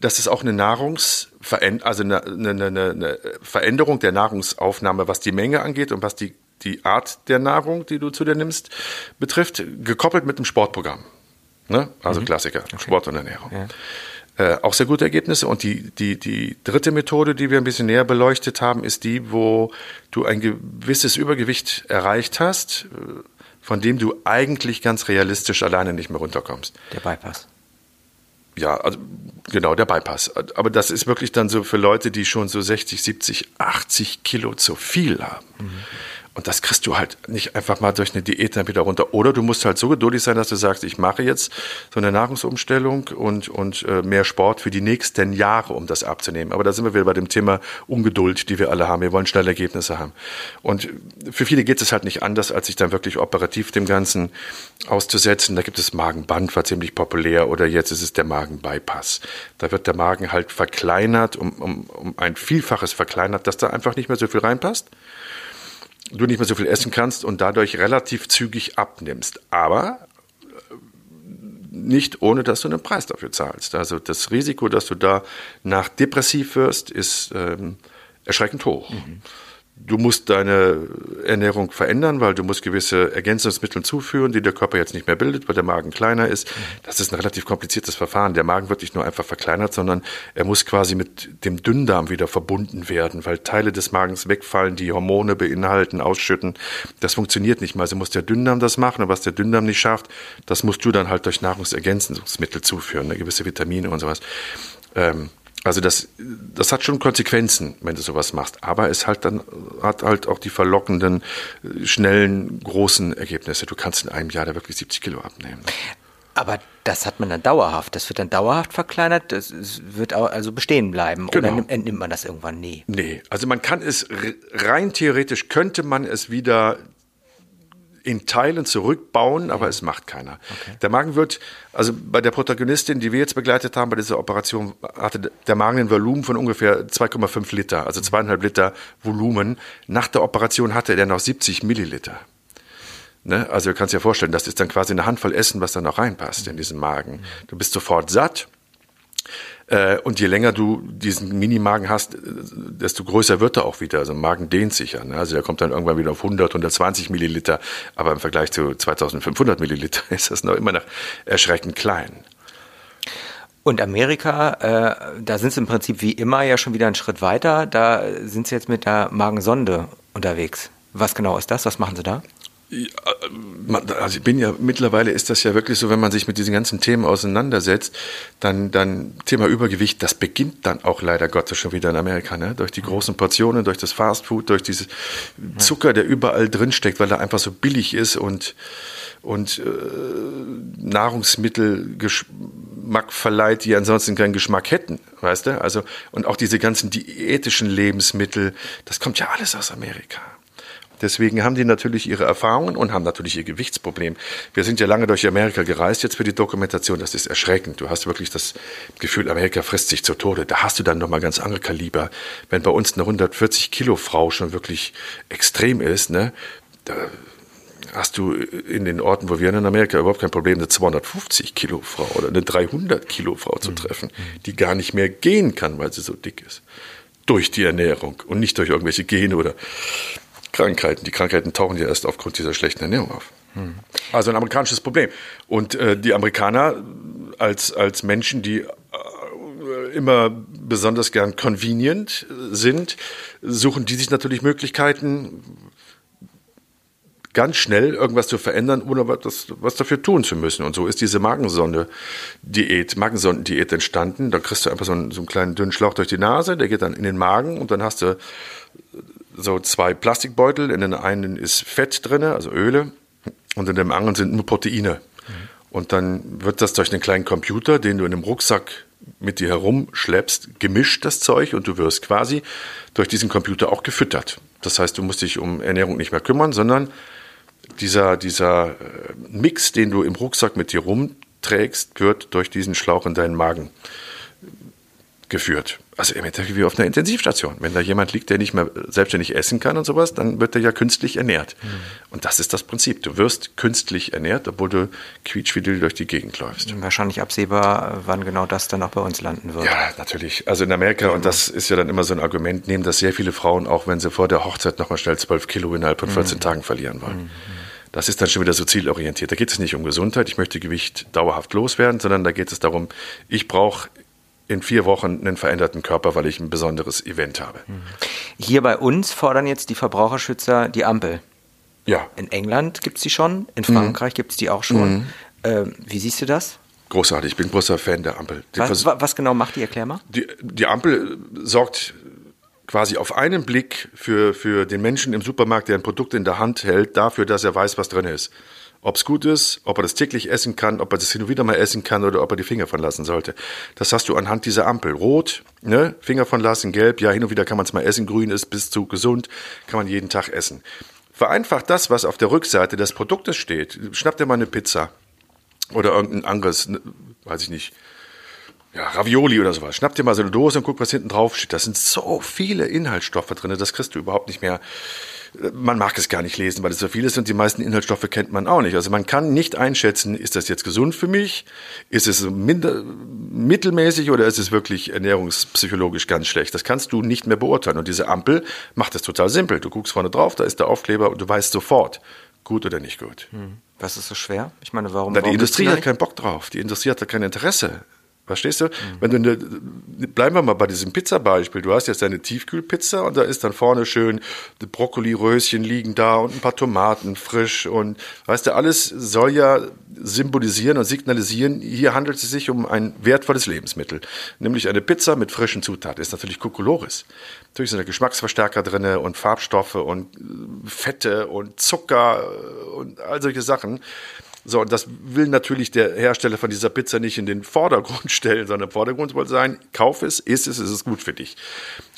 Das ist auch eine Nahrungsveränderung, also eine, eine, eine Veränderung der Nahrungsaufnahme, was die Menge angeht und was die, die Art der Nahrung, die du zu dir nimmst, betrifft, gekoppelt mit dem Sportprogramm. Ne? Also mhm. Klassiker, okay. Sport und Ernährung. Ja. Äh, auch sehr gute Ergebnisse. Und die, die, die dritte Methode, die wir ein bisschen näher beleuchtet haben, ist die, wo du ein gewisses Übergewicht erreicht hast, äh, von dem du eigentlich ganz realistisch alleine nicht mehr runterkommst. Der Bypass. Ja, also genau, der Bypass. Aber das ist wirklich dann so für Leute, die schon so 60, 70, 80 Kilo zu viel haben. Mhm. Und das kriegst du halt nicht einfach mal durch eine Diät dann wieder runter. Oder du musst halt so geduldig sein, dass du sagst, ich mache jetzt so eine Nahrungsumstellung und, und äh, mehr Sport für die nächsten Jahre, um das abzunehmen. Aber da sind wir wieder bei dem Thema Ungeduld, die wir alle haben. Wir wollen schnelle Ergebnisse haben. Und für viele geht es halt nicht anders, als sich dann wirklich operativ dem Ganzen auszusetzen. Da gibt es Magenband, war ziemlich populär, oder jetzt ist es der Magenbypass. Da wird der Magen halt verkleinert, um, um, um ein Vielfaches verkleinert, dass da einfach nicht mehr so viel reinpasst du nicht mehr so viel essen kannst und dadurch relativ zügig abnimmst. Aber äh, nicht ohne, dass du einen Preis dafür zahlst. Also das Risiko, dass du da nach depressiv wirst, ist ähm, erschreckend hoch. Mhm. Du musst deine Ernährung verändern, weil du musst gewisse Ergänzungsmittel zuführen, die der Körper jetzt nicht mehr bildet, weil der Magen kleiner ist. Das ist ein relativ kompliziertes Verfahren. Der Magen wird nicht nur einfach verkleinert, sondern er muss quasi mit dem Dünndarm wieder verbunden werden, weil Teile des Magens wegfallen, die Hormone beinhalten, ausschütten. Das funktioniert nicht mehr. Also muss der Dünndarm das machen und was der Dünndarm nicht schafft, das musst du dann halt durch Nahrungsergänzungsmittel zuführen, ne? gewisse Vitamine und sowas. Ähm, also das, das hat schon Konsequenzen, wenn du sowas machst. Aber es halt dann hat halt auch die verlockenden, schnellen, großen Ergebnisse. Du kannst in einem Jahr da wirklich 70 Kilo abnehmen. Aber das hat man dann dauerhaft. Das wird dann dauerhaft verkleinert. Das wird also bestehen bleiben. Genau. Oder entnimmt man das irgendwann? Nee. Nee. Also man kann es rein theoretisch könnte man es wieder in Teilen zurückbauen, aber es macht keiner. Okay. Der Magen wird, also bei der Protagonistin, die wir jetzt begleitet haben bei dieser Operation, hatte der Magen ein Volumen von ungefähr 2,5 Liter, also zweieinhalb Liter Volumen. Nach der Operation hatte er noch 70 Milliliter. Ne? Also du kannst dir vorstellen, das ist dann quasi eine Handvoll Essen, was da noch reinpasst in diesen Magen. Du bist sofort satt, und je länger du diesen Minimagen hast, äh, desto größer wird er auch wieder. Also Magen dehnt sich ja. Ne? Also der kommt dann irgendwann wieder auf 100, 120 Milliliter. Aber im Vergleich zu 2500 Milliliter ist das noch immer noch erschreckend klein. Und Amerika, äh, da sind sie im Prinzip wie immer ja schon wieder einen Schritt weiter. Da sind sie jetzt mit der Magensonde unterwegs. Was genau ist das? Was machen sie da? Also ich bin ja, mittlerweile ist das ja wirklich so, wenn man sich mit diesen ganzen Themen auseinandersetzt, dann, dann Thema Übergewicht, das beginnt dann auch leider Gottes schon wieder in Amerika, ne? durch die großen Portionen, durch das Fastfood, durch dieses Zucker, der überall drin steckt, weil er einfach so billig ist und, und äh, Nahrungsmittel Geschmack verleiht, die ansonsten keinen Geschmack hätten, weißt du? Also, und auch diese ganzen diätischen Lebensmittel, das kommt ja alles aus Amerika. Deswegen haben die natürlich ihre Erfahrungen und haben natürlich ihr Gewichtsproblem. Wir sind ja lange durch Amerika gereist jetzt für die Dokumentation. Das ist erschreckend. Du hast wirklich das Gefühl, Amerika frisst sich zu Tode. Da hast du dann nochmal ganz andere Kaliber. Wenn bei uns eine 140 Kilo Frau schon wirklich extrem ist, ne, da hast du in den Orten, wo wir in Amerika überhaupt kein Problem, eine 250 Kilo Frau oder eine 300 Kilo Frau zu mhm. treffen, die gar nicht mehr gehen kann, weil sie so dick ist. Durch die Ernährung und nicht durch irgendwelche Gene oder Krankheiten. Die Krankheiten tauchen ja erst aufgrund dieser schlechten Ernährung auf. Also ein amerikanisches Problem. Und äh, die Amerikaner als, als Menschen, die äh, immer besonders gern convenient sind, suchen die sich natürlich Möglichkeiten, ganz schnell irgendwas zu verändern, ohne was, was dafür tun zu müssen. Und so ist diese Magensonde-Diät, Magensondendiät entstanden. Da kriegst du einfach so einen, so einen kleinen dünnen Schlauch durch die Nase, der geht dann in den Magen und dann hast du so zwei Plastikbeutel. In den einen ist Fett drin, also Öle, und in dem anderen sind nur Proteine. Mhm. Und dann wird das durch einen kleinen Computer, den du in einem Rucksack mit dir herumschleppst, gemischt, das Zeug, und du wirst quasi durch diesen Computer auch gefüttert. Das heißt, du musst dich um Ernährung nicht mehr kümmern, sondern dieser, dieser äh, Mix, den du im Rucksack mit dir rumträgst, wird durch diesen Schlauch in deinen Magen geführt. Also im Endeffekt wie auf einer Intensivstation. Wenn da jemand liegt, der nicht mehr selbstständig essen kann und sowas, dann wird er ja künstlich ernährt. Mhm. Und das ist das Prinzip. Du wirst künstlich ernährt, obwohl du quietschfidel durch die Gegend läufst. Wahrscheinlich absehbar, wann genau das dann auch bei uns landen wird. Ja, natürlich. Also in Amerika, und das ist ja dann immer so ein Argument, nehmen das sehr viele Frauen, auch wenn sie vor der Hochzeit nochmal schnell 12 Kilo innerhalb von 14 mhm. Tagen verlieren wollen. Mhm. Das ist dann schon wieder so zielorientiert. Da geht es nicht um Gesundheit, ich möchte Gewicht dauerhaft loswerden, sondern da geht es darum, ich brauche in vier Wochen einen veränderten Körper, weil ich ein besonderes Event habe. Hier bei uns fordern jetzt die Verbraucherschützer die Ampel. Ja. In England gibt es die schon, in Frankreich mhm. gibt es die auch schon. Mhm. Ähm, wie siehst du das? Großartig, ich bin großer Fan der Ampel. Was, was, genau macht die? Erklär mal. Die, die Ampel sorgt quasi auf einen Blick für, für den Menschen im Supermarkt, der ein Produkt in der Hand hält, dafür, dass er weiß, was drin ist ob es gut ist, ob er das täglich essen kann, ob er das hin und wieder mal essen kann oder ob er die Finger von lassen sollte. Das hast du anhand dieser Ampel. Rot, ne, Finger von lassen, gelb, ja, hin und wieder kann man es mal essen, grün ist bis zu gesund, kann man jeden Tag essen. Vereinfacht das, was auf der Rückseite des Produktes steht. Schnapp dir mal eine Pizza oder irgendein anderes, ne, weiß ich nicht, ja, Ravioli oder sowas. Schnapp dir mal so eine Dose und guck, was hinten drauf steht. Da sind so viele Inhaltsstoffe drin, das kriegst du überhaupt nicht mehr man mag es gar nicht lesen, weil es so viel ist und die meisten Inhaltsstoffe kennt man auch nicht. Also man kann nicht einschätzen, ist das jetzt gesund für mich? Ist es minder, mittelmäßig oder ist es wirklich ernährungspsychologisch ganz schlecht? Das kannst du nicht mehr beurteilen. Und diese Ampel macht es total simpel. Du guckst vorne drauf, da ist der Aufkleber und du weißt sofort, gut oder nicht gut. Hm. Was ist so schwer? Ich meine, warum? Na, die warum Industrie hat keinen Bock drauf. Die Industrie hat da kein Interesse. Verstehst du? Mhm. Wenn du eine, bleiben wir mal bei diesem Pizza-Beispiel. Du hast jetzt deine Tiefkühlpizza und da ist dann vorne schön Brokkoli-Röschen liegen da und ein paar Tomaten frisch und weißt du, alles soll ja symbolisieren und signalisieren, hier handelt es sich um ein wertvolles Lebensmittel. Nämlich eine Pizza mit frischen Zutaten. Ist natürlich Kokolores. Natürlich sind da Geschmacksverstärker drin und Farbstoffe und Fette und Zucker und all solche Sachen. So, das will natürlich der Hersteller von dieser Pizza nicht in den Vordergrund stellen, sondern im Vordergrund soll sein, kauf es, isst es, ist es gut für dich.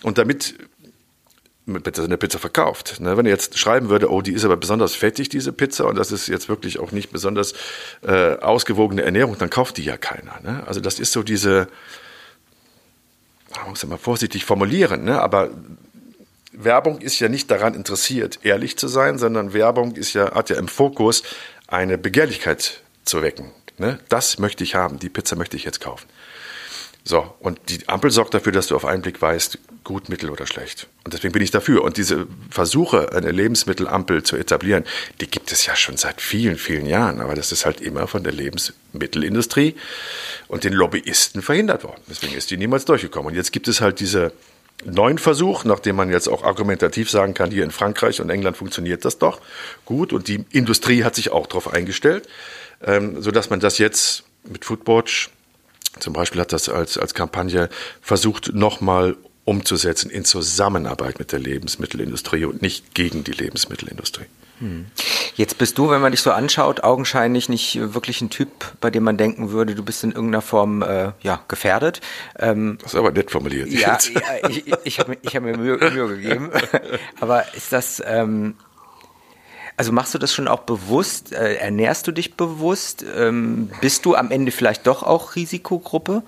Und damit mit eine Pizza verkauft. Ne? Wenn er jetzt schreiben würde, oh, die ist aber besonders fettig, diese Pizza, und das ist jetzt wirklich auch nicht besonders äh, ausgewogene Ernährung, dann kauft die ja keiner. Ne? Also das ist so diese, ich muss ja mal vorsichtig formulieren, ne? aber Werbung ist ja nicht daran interessiert, ehrlich zu sein, sondern Werbung ist ja, hat ja im Fokus, eine Begehrlichkeit zu wecken. Ne? Das möchte ich haben, die Pizza möchte ich jetzt kaufen. So, und die Ampel sorgt dafür, dass du auf einen Blick weißt, gut, mittel oder schlecht. Und deswegen bin ich dafür. Und diese Versuche, eine Lebensmittelampel zu etablieren, die gibt es ja schon seit vielen, vielen Jahren. Aber das ist halt immer von der Lebensmittelindustrie und den Lobbyisten verhindert worden. Deswegen ist die niemals durchgekommen. Und jetzt gibt es halt diese neuen Versuch, nachdem man jetzt auch argumentativ sagen kann, hier in Frankreich und England funktioniert das doch gut. Und die Industrie hat sich auch darauf eingestellt, ähm, sodass man das jetzt mit Foodwatch zum Beispiel hat das als, als Kampagne versucht, nochmal umzusetzen in Zusammenarbeit mit der Lebensmittelindustrie und nicht gegen die Lebensmittelindustrie. Jetzt bist du, wenn man dich so anschaut, augenscheinlich nicht wirklich ein Typ, bei dem man denken würde, du bist in irgendeiner Form äh, ja, gefährdet. Ähm, das ist aber nett formuliert. Ja, ja ich, ich habe hab mir Mühe, Mühe gegeben. aber ist das, ähm, also machst du das schon auch bewusst? Äh, ernährst du dich bewusst? Ähm, bist du am Ende vielleicht doch auch Risikogruppe?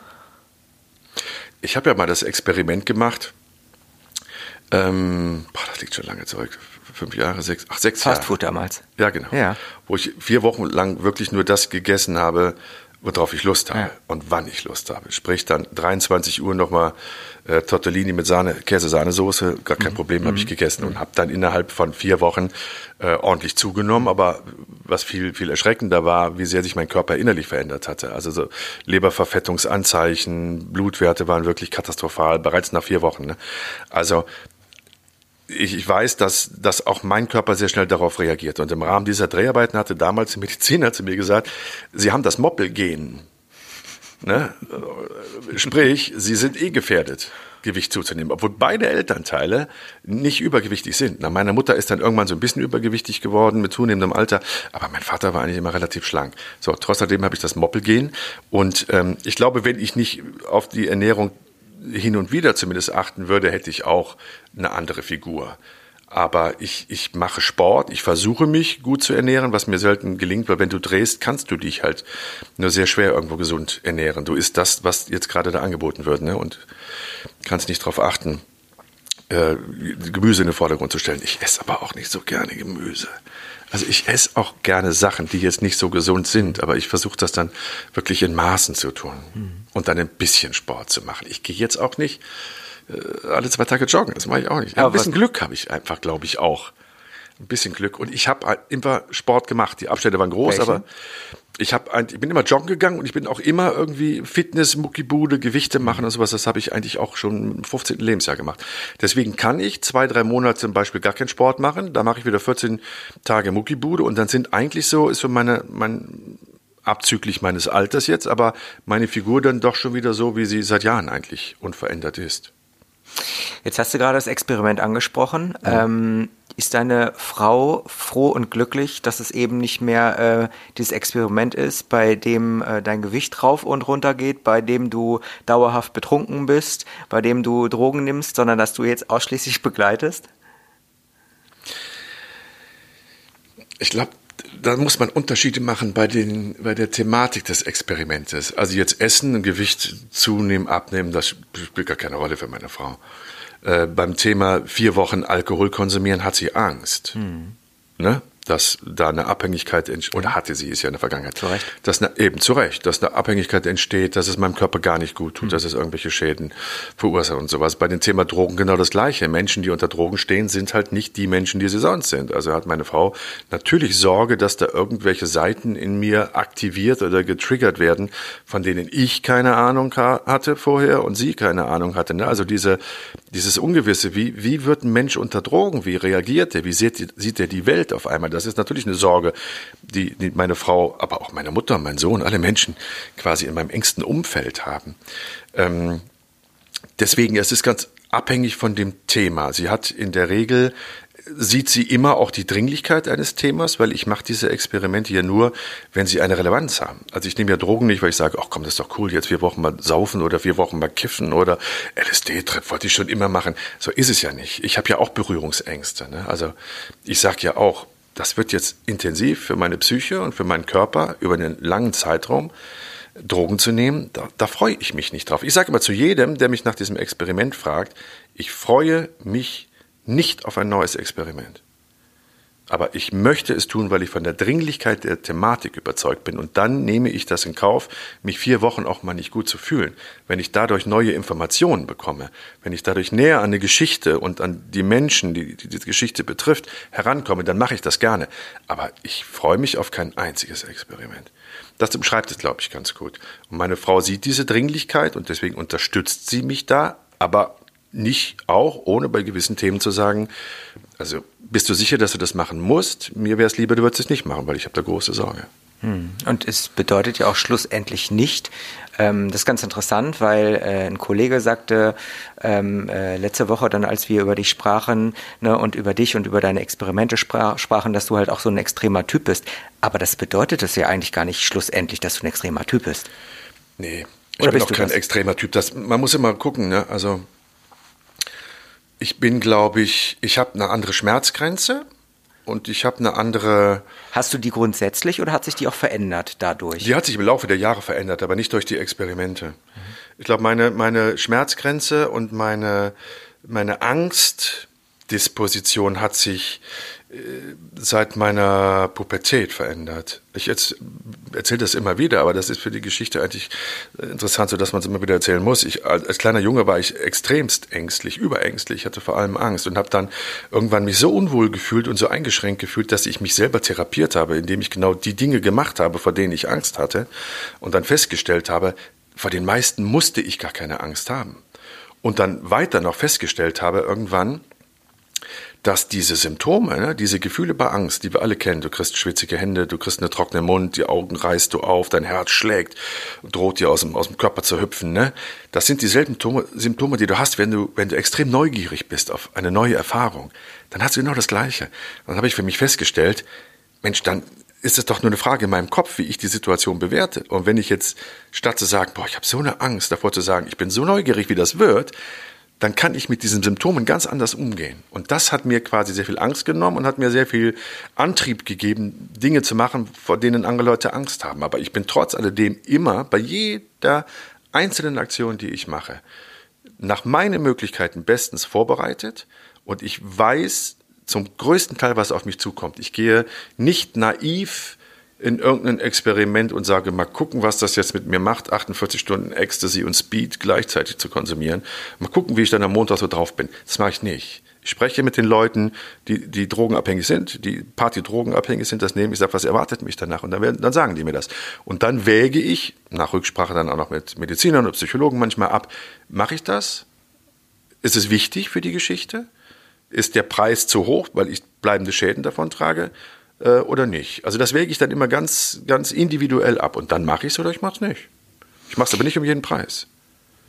Ich habe ja mal das Experiment gemacht. Ähm, boah, das liegt schon lange zurück. Fünf Jahre, sechs, ach, sechs Jahre. Fastfood damals. Ja, genau. Ja. Wo ich vier Wochen lang wirklich nur das gegessen habe, worauf ich Lust habe ja. und wann ich Lust habe. Sprich dann 23 Uhr nochmal äh, Tortellini mit Sahne, Käse-Sahnesoße, gar kein mhm. Problem, habe ich mhm. gegessen und habe dann innerhalb von vier Wochen äh, ordentlich zugenommen. Aber was viel, viel erschreckender war, wie sehr sich mein Körper innerlich verändert hatte. Also so Leberverfettungsanzeichen, Blutwerte waren wirklich katastrophal, bereits nach vier Wochen. Ne? Also ich, ich weiß, dass, dass auch mein Körper sehr schnell darauf reagiert. Und im Rahmen dieser Dreharbeiten hatte damals ein Mediziner zu mir gesagt, Sie haben das Moppelgen. Ne? Sprich, Sie sind eh gefährdet. Gewicht zuzunehmen, obwohl beide Elternteile nicht übergewichtig sind. Na, meine Mutter ist dann irgendwann so ein bisschen übergewichtig geworden mit zunehmendem Alter, aber mein Vater war eigentlich immer relativ schlank. So, trotzdem habe ich das Moppelgen und ähm, ich glaube, wenn ich nicht auf die Ernährung hin und wieder zumindest achten würde, hätte ich auch eine andere Figur. Aber ich, ich mache Sport, ich versuche mich gut zu ernähren, was mir selten gelingt, weil wenn du drehst, kannst du dich halt nur sehr schwer irgendwo gesund ernähren. Du isst das, was jetzt gerade da angeboten wird, ne? und kannst nicht darauf achten, äh, Gemüse in den Vordergrund zu stellen. Ich esse aber auch nicht so gerne Gemüse. Also ich esse auch gerne Sachen, die jetzt nicht so gesund sind, aber ich versuche das dann wirklich in Maßen zu tun mhm. und dann ein bisschen Sport zu machen. Ich gehe jetzt auch nicht äh, alle zwei Tage joggen, das mache ich auch nicht. Ja, ein bisschen Glück habe ich einfach, glaube ich, auch. Ein bisschen Glück. Und ich habe immer Sport gemacht. Die Abstände waren groß, Welchen? aber ich, hab, ich bin immer joggen gegangen und ich bin auch immer irgendwie Fitness, Muckibude, Gewichte machen und sowas. Das habe ich eigentlich auch schon im 15. Lebensjahr gemacht. Deswegen kann ich zwei, drei Monate zum Beispiel gar keinen Sport machen. Da mache ich wieder 14 Tage Muckibude und dann sind eigentlich so, ist so meine, mein, abzüglich meines Alters jetzt, aber meine Figur dann doch schon wieder so, wie sie seit Jahren eigentlich unverändert ist. Jetzt hast du gerade das Experiment angesprochen. Ja. Ähm, ist deine Frau froh und glücklich, dass es eben nicht mehr äh, dieses Experiment ist, bei dem äh, dein Gewicht rauf und runter geht, bei dem du dauerhaft betrunken bist, bei dem du Drogen nimmst, sondern dass du jetzt ausschließlich begleitest? Ich glaube, da muss man Unterschiede machen bei, den, bei der Thematik des Experimentes. Also jetzt Essen, Gewicht zunehmen, abnehmen, das spielt gar keine Rolle für meine Frau. Äh, beim Thema vier Wochen Alkohol konsumieren hat sie Angst. Mhm. Ne? Dass da eine Abhängigkeit entsteht, oder hatte sie es ja in der Vergangenheit. Zu Recht. Dass eine, eben zu Recht, dass eine Abhängigkeit entsteht, dass es meinem Körper gar nicht gut tut, mhm. dass es irgendwelche Schäden verursacht und sowas. Bei dem Thema Drogen genau das Gleiche. Menschen, die unter Drogen stehen, sind halt nicht die Menschen, die sie sonst sind. Also hat meine Frau natürlich Sorge, dass da irgendwelche Seiten in mir aktiviert oder getriggert werden, von denen ich keine Ahnung hatte vorher und sie keine Ahnung hatte. Ne? Also diese, dieses Ungewisse, wie, wie wird ein Mensch unter Drogen, wie reagiert er, wie sieht, sieht er die Welt auf einmal? Das ist natürlich eine Sorge, die, die meine Frau, aber auch meine Mutter, mein Sohn, alle Menschen quasi in meinem engsten Umfeld haben. Ähm, deswegen, es ist ganz abhängig von dem Thema. Sie hat in der Regel sieht sie immer auch die Dringlichkeit eines Themas, weil ich mache diese Experimente ja nur, wenn sie eine Relevanz haben. Also ich nehme ja Drogen nicht, weil ich sage, ach komm, das ist doch cool, jetzt vier Wochen mal saufen oder vier Wochen mal kiffen oder LSD-Trip wollte ich schon immer machen. So ist es ja nicht. Ich habe ja auch Berührungsängste. Ne? Also ich sage ja auch, das wird jetzt intensiv für meine Psyche und für meinen Körper über einen langen Zeitraum Drogen zu nehmen, da, da freue ich mich nicht drauf. Ich sage immer zu jedem, der mich nach diesem Experiment fragt, ich freue mich nicht auf ein neues Experiment. Aber ich möchte es tun, weil ich von der Dringlichkeit der Thematik überzeugt bin. Und dann nehme ich das in Kauf, mich vier Wochen auch mal nicht gut zu fühlen. Wenn ich dadurch neue Informationen bekomme, wenn ich dadurch näher an eine Geschichte und an die Menschen, die, die Geschichte betrifft, herankomme, dann mache ich das gerne. Aber ich freue mich auf kein einziges Experiment. Das beschreibt es, glaube ich, ganz gut. Und meine Frau sieht diese Dringlichkeit und deswegen unterstützt sie mich da, aber nicht auch, ohne bei gewissen Themen zu sagen, also bist du sicher, dass du das machen musst? Mir wäre es lieber, du würdest es nicht machen, weil ich habe da große Sorge. Hm. Und es bedeutet ja auch schlussendlich nicht, ähm, das ist ganz interessant, weil äh, ein Kollege sagte ähm, äh, letzte Woche dann, als wir über dich sprachen ne, und über dich und über deine Experimente sprach, sprachen, dass du halt auch so ein extremer Typ bist. Aber das bedeutet es ja eigentlich gar nicht schlussendlich, dass du ein extremer Typ bist. Nee, ich Oder bin auch kein das? extremer Typ. Das, man muss immer gucken, ne? Also ich bin, glaube ich, ich habe eine andere Schmerzgrenze und ich habe eine andere. Hast du die grundsätzlich oder hat sich die auch verändert dadurch? Die hat sich im Laufe der Jahre verändert, aber nicht durch die Experimente. Mhm. Ich glaube, meine, meine Schmerzgrenze und meine, meine Angstdisposition hat sich seit meiner Pubertät verändert. Ich erzähle das immer wieder, aber das ist für die Geschichte eigentlich interessant, so dass man es immer wieder erzählen muss. Ich, als kleiner Junge war ich extremst ängstlich, überängstlich, hatte vor allem Angst und habe dann irgendwann mich so unwohl gefühlt und so eingeschränkt gefühlt, dass ich mich selber therapiert habe, indem ich genau die Dinge gemacht habe, vor denen ich Angst hatte und dann festgestellt habe, vor den meisten musste ich gar keine Angst haben. Und dann weiter noch festgestellt habe, irgendwann, dass diese Symptome, ne, diese Gefühle bei Angst, die wir alle kennen, du kriegst schwitzige Hände, du kriegst einen trockenen Mund, die Augen reißt du auf, dein Herz schlägt, droht dir aus dem, aus dem Körper zu hüpfen, ne? Das sind dieselben Symptome, die du hast, wenn du, wenn du extrem neugierig bist auf eine neue Erfahrung. Dann hast du genau das Gleiche. Und dann habe ich für mich festgestellt, Mensch, dann ist es doch nur eine Frage in meinem Kopf, wie ich die Situation bewerte. Und wenn ich jetzt statt zu sagen, boah, ich habe so eine Angst davor zu sagen, ich bin so neugierig, wie das wird, dann kann ich mit diesen Symptomen ganz anders umgehen. Und das hat mir quasi sehr viel Angst genommen und hat mir sehr viel Antrieb gegeben, Dinge zu machen, vor denen andere Leute Angst haben. Aber ich bin trotz alledem immer bei jeder einzelnen Aktion, die ich mache, nach meinen Möglichkeiten bestens vorbereitet und ich weiß zum größten Teil, was auf mich zukommt. Ich gehe nicht naiv in irgendein Experiment und sage, mal gucken, was das jetzt mit mir macht, 48 Stunden Ecstasy und Speed gleichzeitig zu konsumieren. Mal gucken, wie ich dann am Montag so drauf bin. Das mache ich nicht. Ich spreche mit den Leuten, die, die drogenabhängig sind, die Party-drogenabhängig sind, das nehme ich, sage, was erwartet mich danach? Und dann, werden, dann sagen die mir das. Und dann wäge ich, nach Rücksprache dann auch noch mit Medizinern und Psychologen manchmal ab, mache ich das? Ist es wichtig für die Geschichte? Ist der Preis zu hoch, weil ich bleibende Schäden davon trage? Äh, oder nicht. Also das wäge ich dann immer ganz, ganz individuell ab. Und dann mache ich es oder ich mache es nicht. Ich mache es aber nicht um jeden Preis.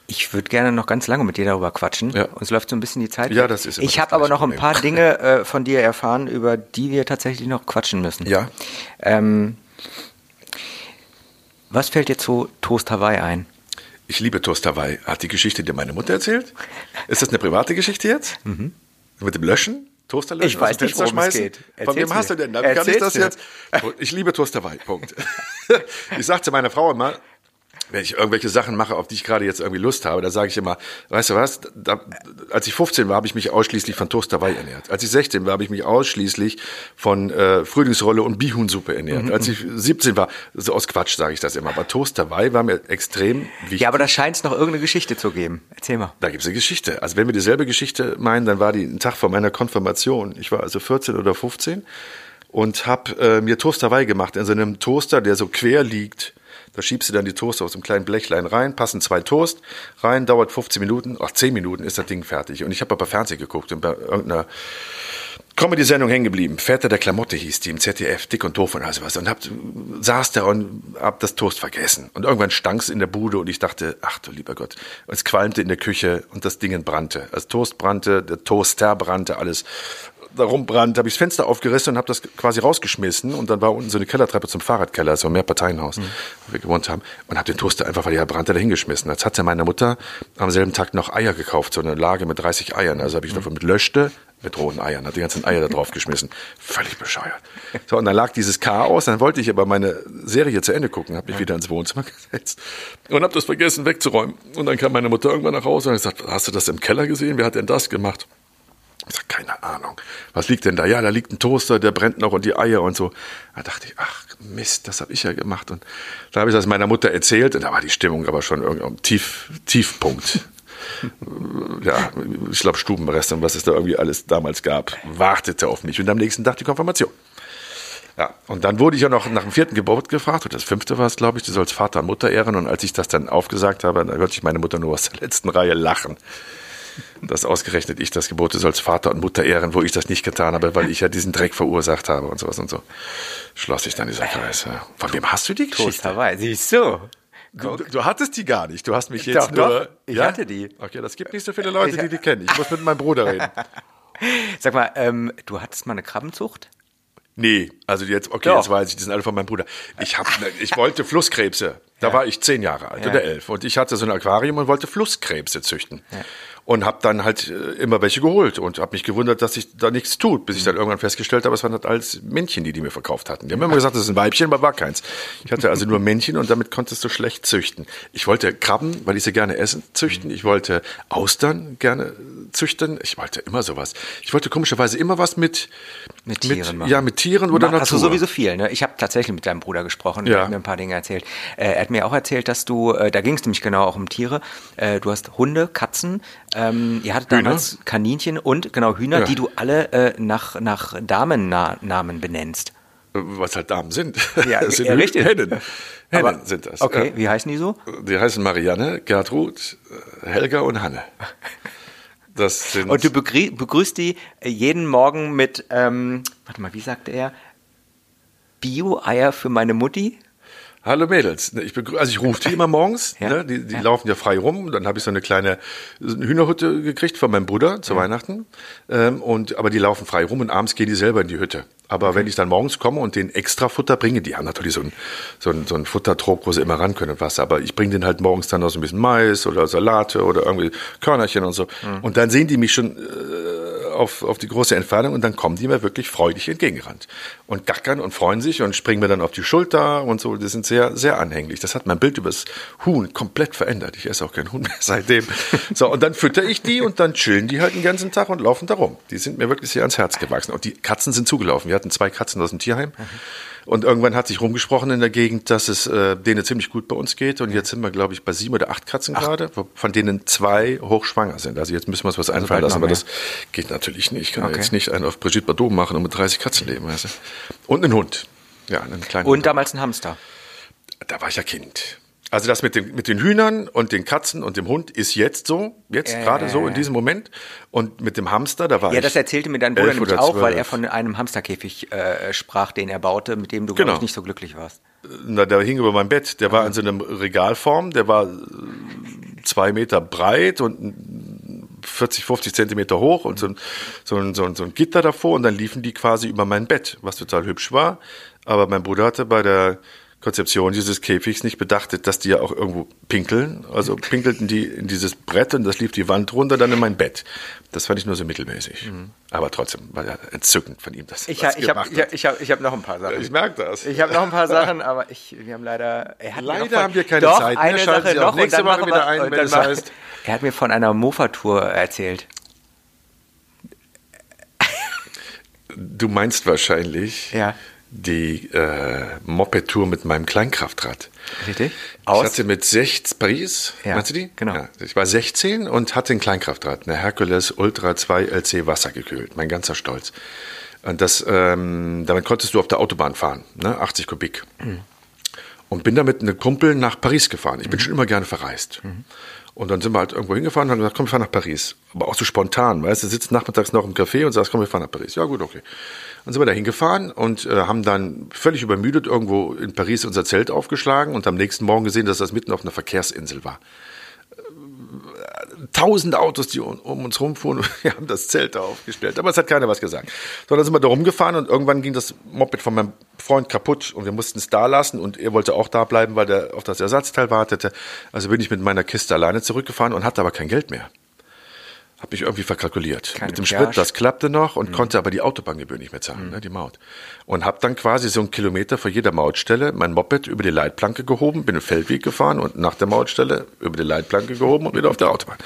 Ich würde gerne noch ganz lange mit dir darüber quatschen. Ja. Uns läuft so ein bisschen die Zeit. Ja, das ist Ich habe aber noch ein paar Dinge äh, von dir erfahren, über die wir tatsächlich noch quatschen müssen. Ja. Ähm, was fällt dir zu Toast Hawaii ein? Ich liebe Toast Hawaii. Hat die Geschichte dir meine Mutter erzählt? Ist das eine private Geschichte jetzt? Mhm. Mit dem Löschen? Toaster löschen, ich weiß nicht, worum es geht. Von wem hast du denn? Dann kann ich das jetzt. Ich liebe Toasterwei. Punkt. ich sag zu meiner Frau immer, wenn ich irgendwelche Sachen mache, auf die ich gerade jetzt irgendwie Lust habe, da sage ich immer, weißt du was, da, als ich 15 war, habe ich mich ausschließlich von Toast Hawaii ernährt. Als ich 16 war, habe ich mich ausschließlich von äh, Frühlingsrolle und Bihunsuppe ernährt. Mhm. Als ich 17 war, so aus Quatsch sage ich das immer, aber Toast Hawaii war mir extrem wichtig. Ja, aber da scheint es noch irgendeine Geschichte zu geben. Erzähl mal. Da gibt es eine Geschichte. Also wenn wir dieselbe Geschichte meinen, dann war die ein Tag vor meiner Konfirmation. Ich war also 14 oder 15 und habe äh, mir Toast Hawaii gemacht in so einem Toaster, der so quer liegt da schiebst du dann die Toast aus dem kleinen Blechlein rein, passen zwei Toast rein, dauert 15 Minuten, ach 10 Minuten ist das Ding fertig. Und ich habe aber Fernsehen geguckt und bei irgendeiner Comedy-Sendung hängen geblieben. Väter der Klamotte hieß die im ZDF, dick und doof und also was. Und hab, saß da und hab das Toast vergessen. Und irgendwann stank es in der Bude und ich dachte, ach du lieber Gott. Es qualmte in der Küche und das Ding brannte. Das Toast brannte, der Toaster brannte, alles darum brannt, habe ich das Fenster aufgerissen und habe das quasi rausgeschmissen und dann war unten so eine Kellertreppe zum Fahrradkeller, so ein Mehrparteienhaus, mhm. wo wir gewohnt haben und habe den Toaster einfach, weil er brannte, da hingeschmissen. Jetzt hatte meine Mutter am selben Tag noch Eier gekauft, so eine Lage mit 30 Eiern. Also habe ich mhm. davon mit löschte, mit rohen Eiern, hat die ganzen Eier da drauf geschmissen. Völlig bescheuert. So, und dann lag dieses Chaos, dann wollte ich aber meine Serie zu Ende gucken, habe mich ja. wieder ins Wohnzimmer gesetzt und habe das vergessen wegzuräumen. Und dann kam meine Mutter irgendwann nach Hause und hat gesagt, hast du das im Keller gesehen? Wer hat denn das gemacht? Ich sag, keine Ahnung. Was liegt denn da? Ja, da liegt ein Toaster, der brennt noch und die Eier und so. Da dachte ich, ach Mist, das habe ich ja gemacht. Und da habe ich das meiner Mutter erzählt und da war die Stimmung aber schon irgendwie am Tief, Tiefpunkt. ja, ich glaube Stubenreste und was es da irgendwie alles damals gab, wartete auf mich. Und am nächsten Tag die Konfirmation. Ja, und dann wurde ich ja noch nach dem vierten Gebot gefragt, oder das fünfte war es, glaube ich, du sollst Vater und Mutter ehren. Und als ich das dann aufgesagt habe, dann hörte ich meine Mutter nur aus der letzten Reihe lachen. Dass ausgerechnet ich das Gebot, sollst Vater und Mutter ehren, wo ich das nicht getan habe, weil ich ja diesen Dreck verursacht habe und sowas und so. Schloss sich dann dieser Kreis. Ja. Von wem hast du die Geschichte? Hawaii, siehst du. Du, du hattest die gar nicht. Du hast mich jetzt Doch, nur. doch. Ich hatte die. Okay, das gibt nicht so viele Leute, die die kennen. Ich muss mit meinem Bruder reden. Sag mal, ähm, du hattest mal eine Krabbenzucht? Nee, also jetzt, okay, Doch. jetzt weiß ich, die sind alle von meinem Bruder. Ich, hab, ich wollte Flusskrebse. Da war ich zehn Jahre alt Ja. oder elf. Und ich hatte so ein Aquarium und wollte Flusskrebse züchten. Und habe dann halt äh, immer welche geholt und habe mich gewundert, dass sich da nichts tut, bis ich dann irgendwann festgestellt habe, es waren halt alles Männchen, die die mir verkauft hatten. Die haben immer gesagt, das ist ein Weibchen, aber war keins. Ich hatte also nur Männchen und damit konntest du schlecht züchten. Ich wollte Krabben, weil ich sie gerne essen, züchten. Ich wollte Austern gerne züchten. Ich wollte immer sowas. Ich wollte komischerweise immer was mit, Mit Tieren machen. Ja, mit Tieren oder Natur. sowieso viel, ne? Ich habe tatsächlich mit deinem Bruder gesprochen, Ja. er hat mir ein paar Dinge erzählt. Äh, er hat mir auch erzählt, dass du, äh, da ging es nämlich genau auch um Tiere, äh, du hast Hunde, Katzen, ähm, ihr hattet Hühner. damals Kaninchen und genau Hühner, Ja. die du alle äh, nach, nach Damennamen benennst. was halt Damen sind. Ja, das sind ja, richtig. Hennen. Hennen Aber- sind das. Okay, wie heißen die so? Die heißen Marianne, Gertrud, äh, Helga und Hanne. Das sind Und du begrü begrüßt die äh, jeden Morgen mit, ähm, warte mal, wie sagte er? Bio-Eier für meine Mutti? Hallo Mädels. Ne, Ich also ich rufe die immer morgens, Ja. ne? die, die Ja. laufen ja frei rum. Dann habe ich so eine kleine Hühnerhütte gekriegt von meinem Bruder zu Weihnachten. Ähm, und, aber die laufen frei rum und abends gehen die selber in die Hütte. Aber wenn ich dann morgens komme und den extra Futter bringe, die haben natürlich so ein, so ein, so ein Futtertrog, wo sie immer ran können und was. Aber ich bringe den halt morgens dann noch so ein bisschen Mais oder Salate oder irgendwie Körnerchen und so. Und dann sehen die mich schon äh, auf, auf die große Entfernung und dann kommen die mir wirklich freudig entgegengerannt und gackern und freuen sich und springen mir dann auf die Schulter und so. Die sind sehr, sehr anhänglich. Das hat mein Bild über das Huhn komplett verändert. Ich esse auch kein Huhn mehr seitdem. So, und dann fütter ich die und dann chillen die halt den ganzen Tag und laufen da rum. Die sind mir wirklich sehr ans Herz gewachsen. Und die Katzen sind zugelaufen. Wir hatten zwei Katzen aus dem Tierheim. Und irgendwann hat sich rumgesprochen in der Gegend, dass es äh, denen ziemlich gut bei uns geht. Und jetzt sind wir, glaube ich, bei sieben oder acht Katzen gerade, von denen zwei hochschwanger sind. Also jetzt müssen wir uns was einfallen bald lassen, aber das geht natürlich nicht. Ich kann Okay. jetzt nicht einen auf Brigitte Bardot machen und mit 30 Katzen leben. Weißt du? Und einen Hund. Ja, einen kleinen Und Hund. damals ein Hamster. Da war ich ja Kind. Also das mit den, mit den Hühnern und den Katzen und dem Hund ist jetzt so, jetzt Ja, gerade ja, so ja, in ja. diesem Moment. Und mit dem Hamster, da war Ja, ich. das erzählte mir dein Bruder nämlich auch, weil zwölf. er von einem Hamsterkäfig äh, sprach, den er baute, mit dem du, glaube Genau. ich, nicht so glücklich warst. Na, der hing über meinem Bett. Der war in so einem Regalform, der war äh, zwei Meter breit und 40, 50 Zentimeter hoch und so ein, so, ein, so, ein, so ein Gitter davor und dann liefen die quasi über mein Bett, was total hübsch war. Aber mein Bruder hatte bei der Konzeption dieses Käfigs nicht bedachtet, dass die ja auch irgendwo pinkeln. Also pinkelten die in dieses Brett und das lief die Wand runter, dann in mein Bett. Das fand ich nur so mittelmäßig. Aber trotzdem war ja entzückend von ihm, dass er Ich, das ha- ich habe ich, hab- ich hab, noch ein paar Sachen. Ich merke das. Ich habe noch ein paar Sachen, aber ich, wir haben leider. Er Leider von, haben wir keine doch, Zeit. Eine Schalten Sache Sie noch nächste Woche wieder ein, wenn es machen- heißt- Er hat mir von einer Mofa-Tour erzählt. Du meinst wahrscheinlich Ja. Die äh, Moped-Tour mit meinem Kleinkraftrad. Richtig? Ich Aus? hatte mit 16, Paris, Ja, meinst du die? genau. Ja, ich war 16 und hatte ein Kleinkraftrad, eine Hercules Ultra 2 LC wassergekühlt, mein ganzer Stolz. Und das, ähm, damit konntest du auf der Autobahn fahren, ne? 80 Kubik. Und bin damit mit einem Kumpel nach Paris gefahren. Ich bin schon immer gerne verreist. Und dann sind wir halt irgendwo hingefahren und haben gesagt, komm, wir fahren nach Paris. Aber auch so spontan, weißt du, sitzt nachmittags noch im Café und sagst, komm, wir fahren nach Paris. Ja, gut, okay. Dann sind wir da hingefahren und äh, haben dann völlig übermüdet irgendwo in Paris unser Zelt aufgeschlagen und am nächsten Morgen gesehen, dass das mitten auf einer Verkehrsinsel war. Tausend Autos, die um, uns rumfuhren wir haben das Zelt da aufgestellt. Aber es hat keiner was gesagt. So, dann sind wir da rumgefahren und irgendwann ging das Moped von meinem Freund kaputt und wir mussten es da lassen und er wollte auch da bleiben, weil der auf das Ersatzteil wartete. Also bin ich mit meiner Kiste alleine zurückgefahren und hatte aber kein Geld mehr. Hab mich irgendwie verkalkuliert. Keine mit dem. Sprit, das klappte noch und konnte aber die Autobahngebühr nicht mehr zahlen, ne, die Maut. Und hab dann quasi so einen Kilometer vor jeder Mautstelle mein Moped über die Leitplanke gehoben, bin den Feldweg gefahren und nach der Mautstelle über die Leitplanke gehoben und wieder auf der Autobahn.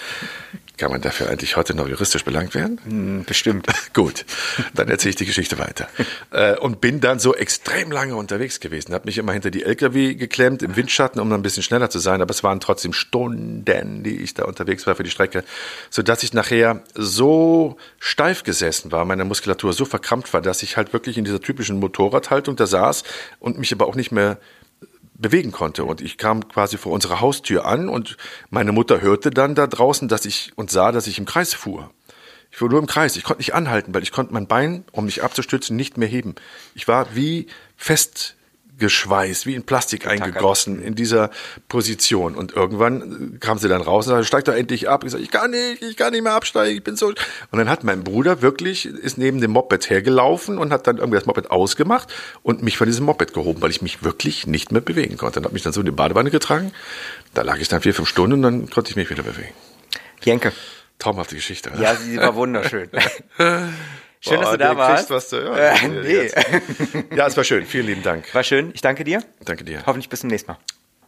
Kann man dafür eigentlich heute noch juristisch belangt werden? Hm, bestimmt. Gut, dann erzähle ich die Geschichte weiter. Äh, und bin dann so extrem lange unterwegs gewesen. Habe mich immer hinter die LKW geklemmt, im Windschatten, um dann ein bisschen schneller zu sein. Aber es waren trotzdem Stunden, die ich da unterwegs war für die Strecke. Sodass ich nachher so steif gesessen war, meine Muskulatur so verkrampft war, dass ich halt wirklich in dieser typischen Motorradhaltung da saß und mich aber auch nicht mehr bewegen konnte. Und ich kam quasi vor unserer Haustür an und meine Mutter hörte dann da draußen, dass ich und sah, dass ich im Kreis fuhr. Ich fuhr nur im Kreis. Ich konnte nicht anhalten, weil ich konnte mein Bein, um mich abzustützen, nicht mehr heben. Ich war wie fest geschweißt, wie in Plastik eingegossen in dieser Position. Und irgendwann kam sie dann raus und sagte, steig doch endlich ab. Ich sage, ich kann nicht, ich kann nicht mehr absteigen, ich bin so. Und dann hat mein Bruder wirklich, ist neben dem Moped hergelaufen und hat dann irgendwie das Moped ausgemacht und mich von diesem Moped gehoben, weil ich mich wirklich nicht mehr bewegen konnte. Dann hat mich dann so in die Badewanne getragen. Da lag ich dann vier, fünf Stunden und dann konnte ich mich wieder bewegen. Jenke. Traumhafte Geschichte. Oder? Ja, sie war wunderschön. Schön, dass Boah, du da warst. kriegst was zu hören. Äh, nee. Ja, es war schön. Vielen lieben Dank. War schön. Ich danke dir. Danke dir. Hoffentlich bis zum nächsten Mal.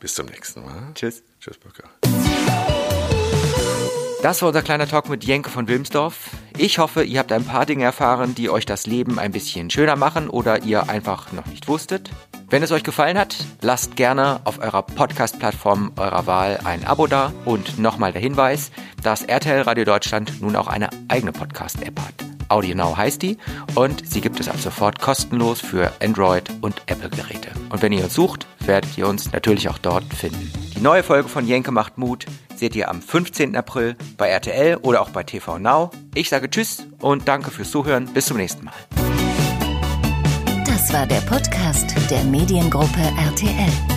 Bis zum nächsten Mal. Tschüss. Tschüss, Burkhard. Das war unser kleiner Talk mit Jenke von Wilmsdorf. Ich hoffe, ihr habt ein paar Dinge erfahren, die euch das Leben ein bisschen schöner machen oder ihr einfach noch nicht wusstet. Wenn es euch gefallen hat, lasst gerne auf eurer Podcast-Plattform eurer Wahl ein Abo da und nochmal der Hinweis, dass RTL Radio Deutschland nun auch eine eigene Podcast-App hat. AudioNow heißt die und sie gibt es ab sofort kostenlos für Android und Apple-Geräte. Und wenn ihr uns sucht, werdet ihr uns natürlich auch dort finden. Die neue Folge von Jenke macht Mut seht ihr am 15. April bei RTL oder auch bei TV Now. Ich sage Tschüss und danke fürs Zuhören. Bis zum nächsten Mal. Das war der Podcast der Mediengruppe RTL.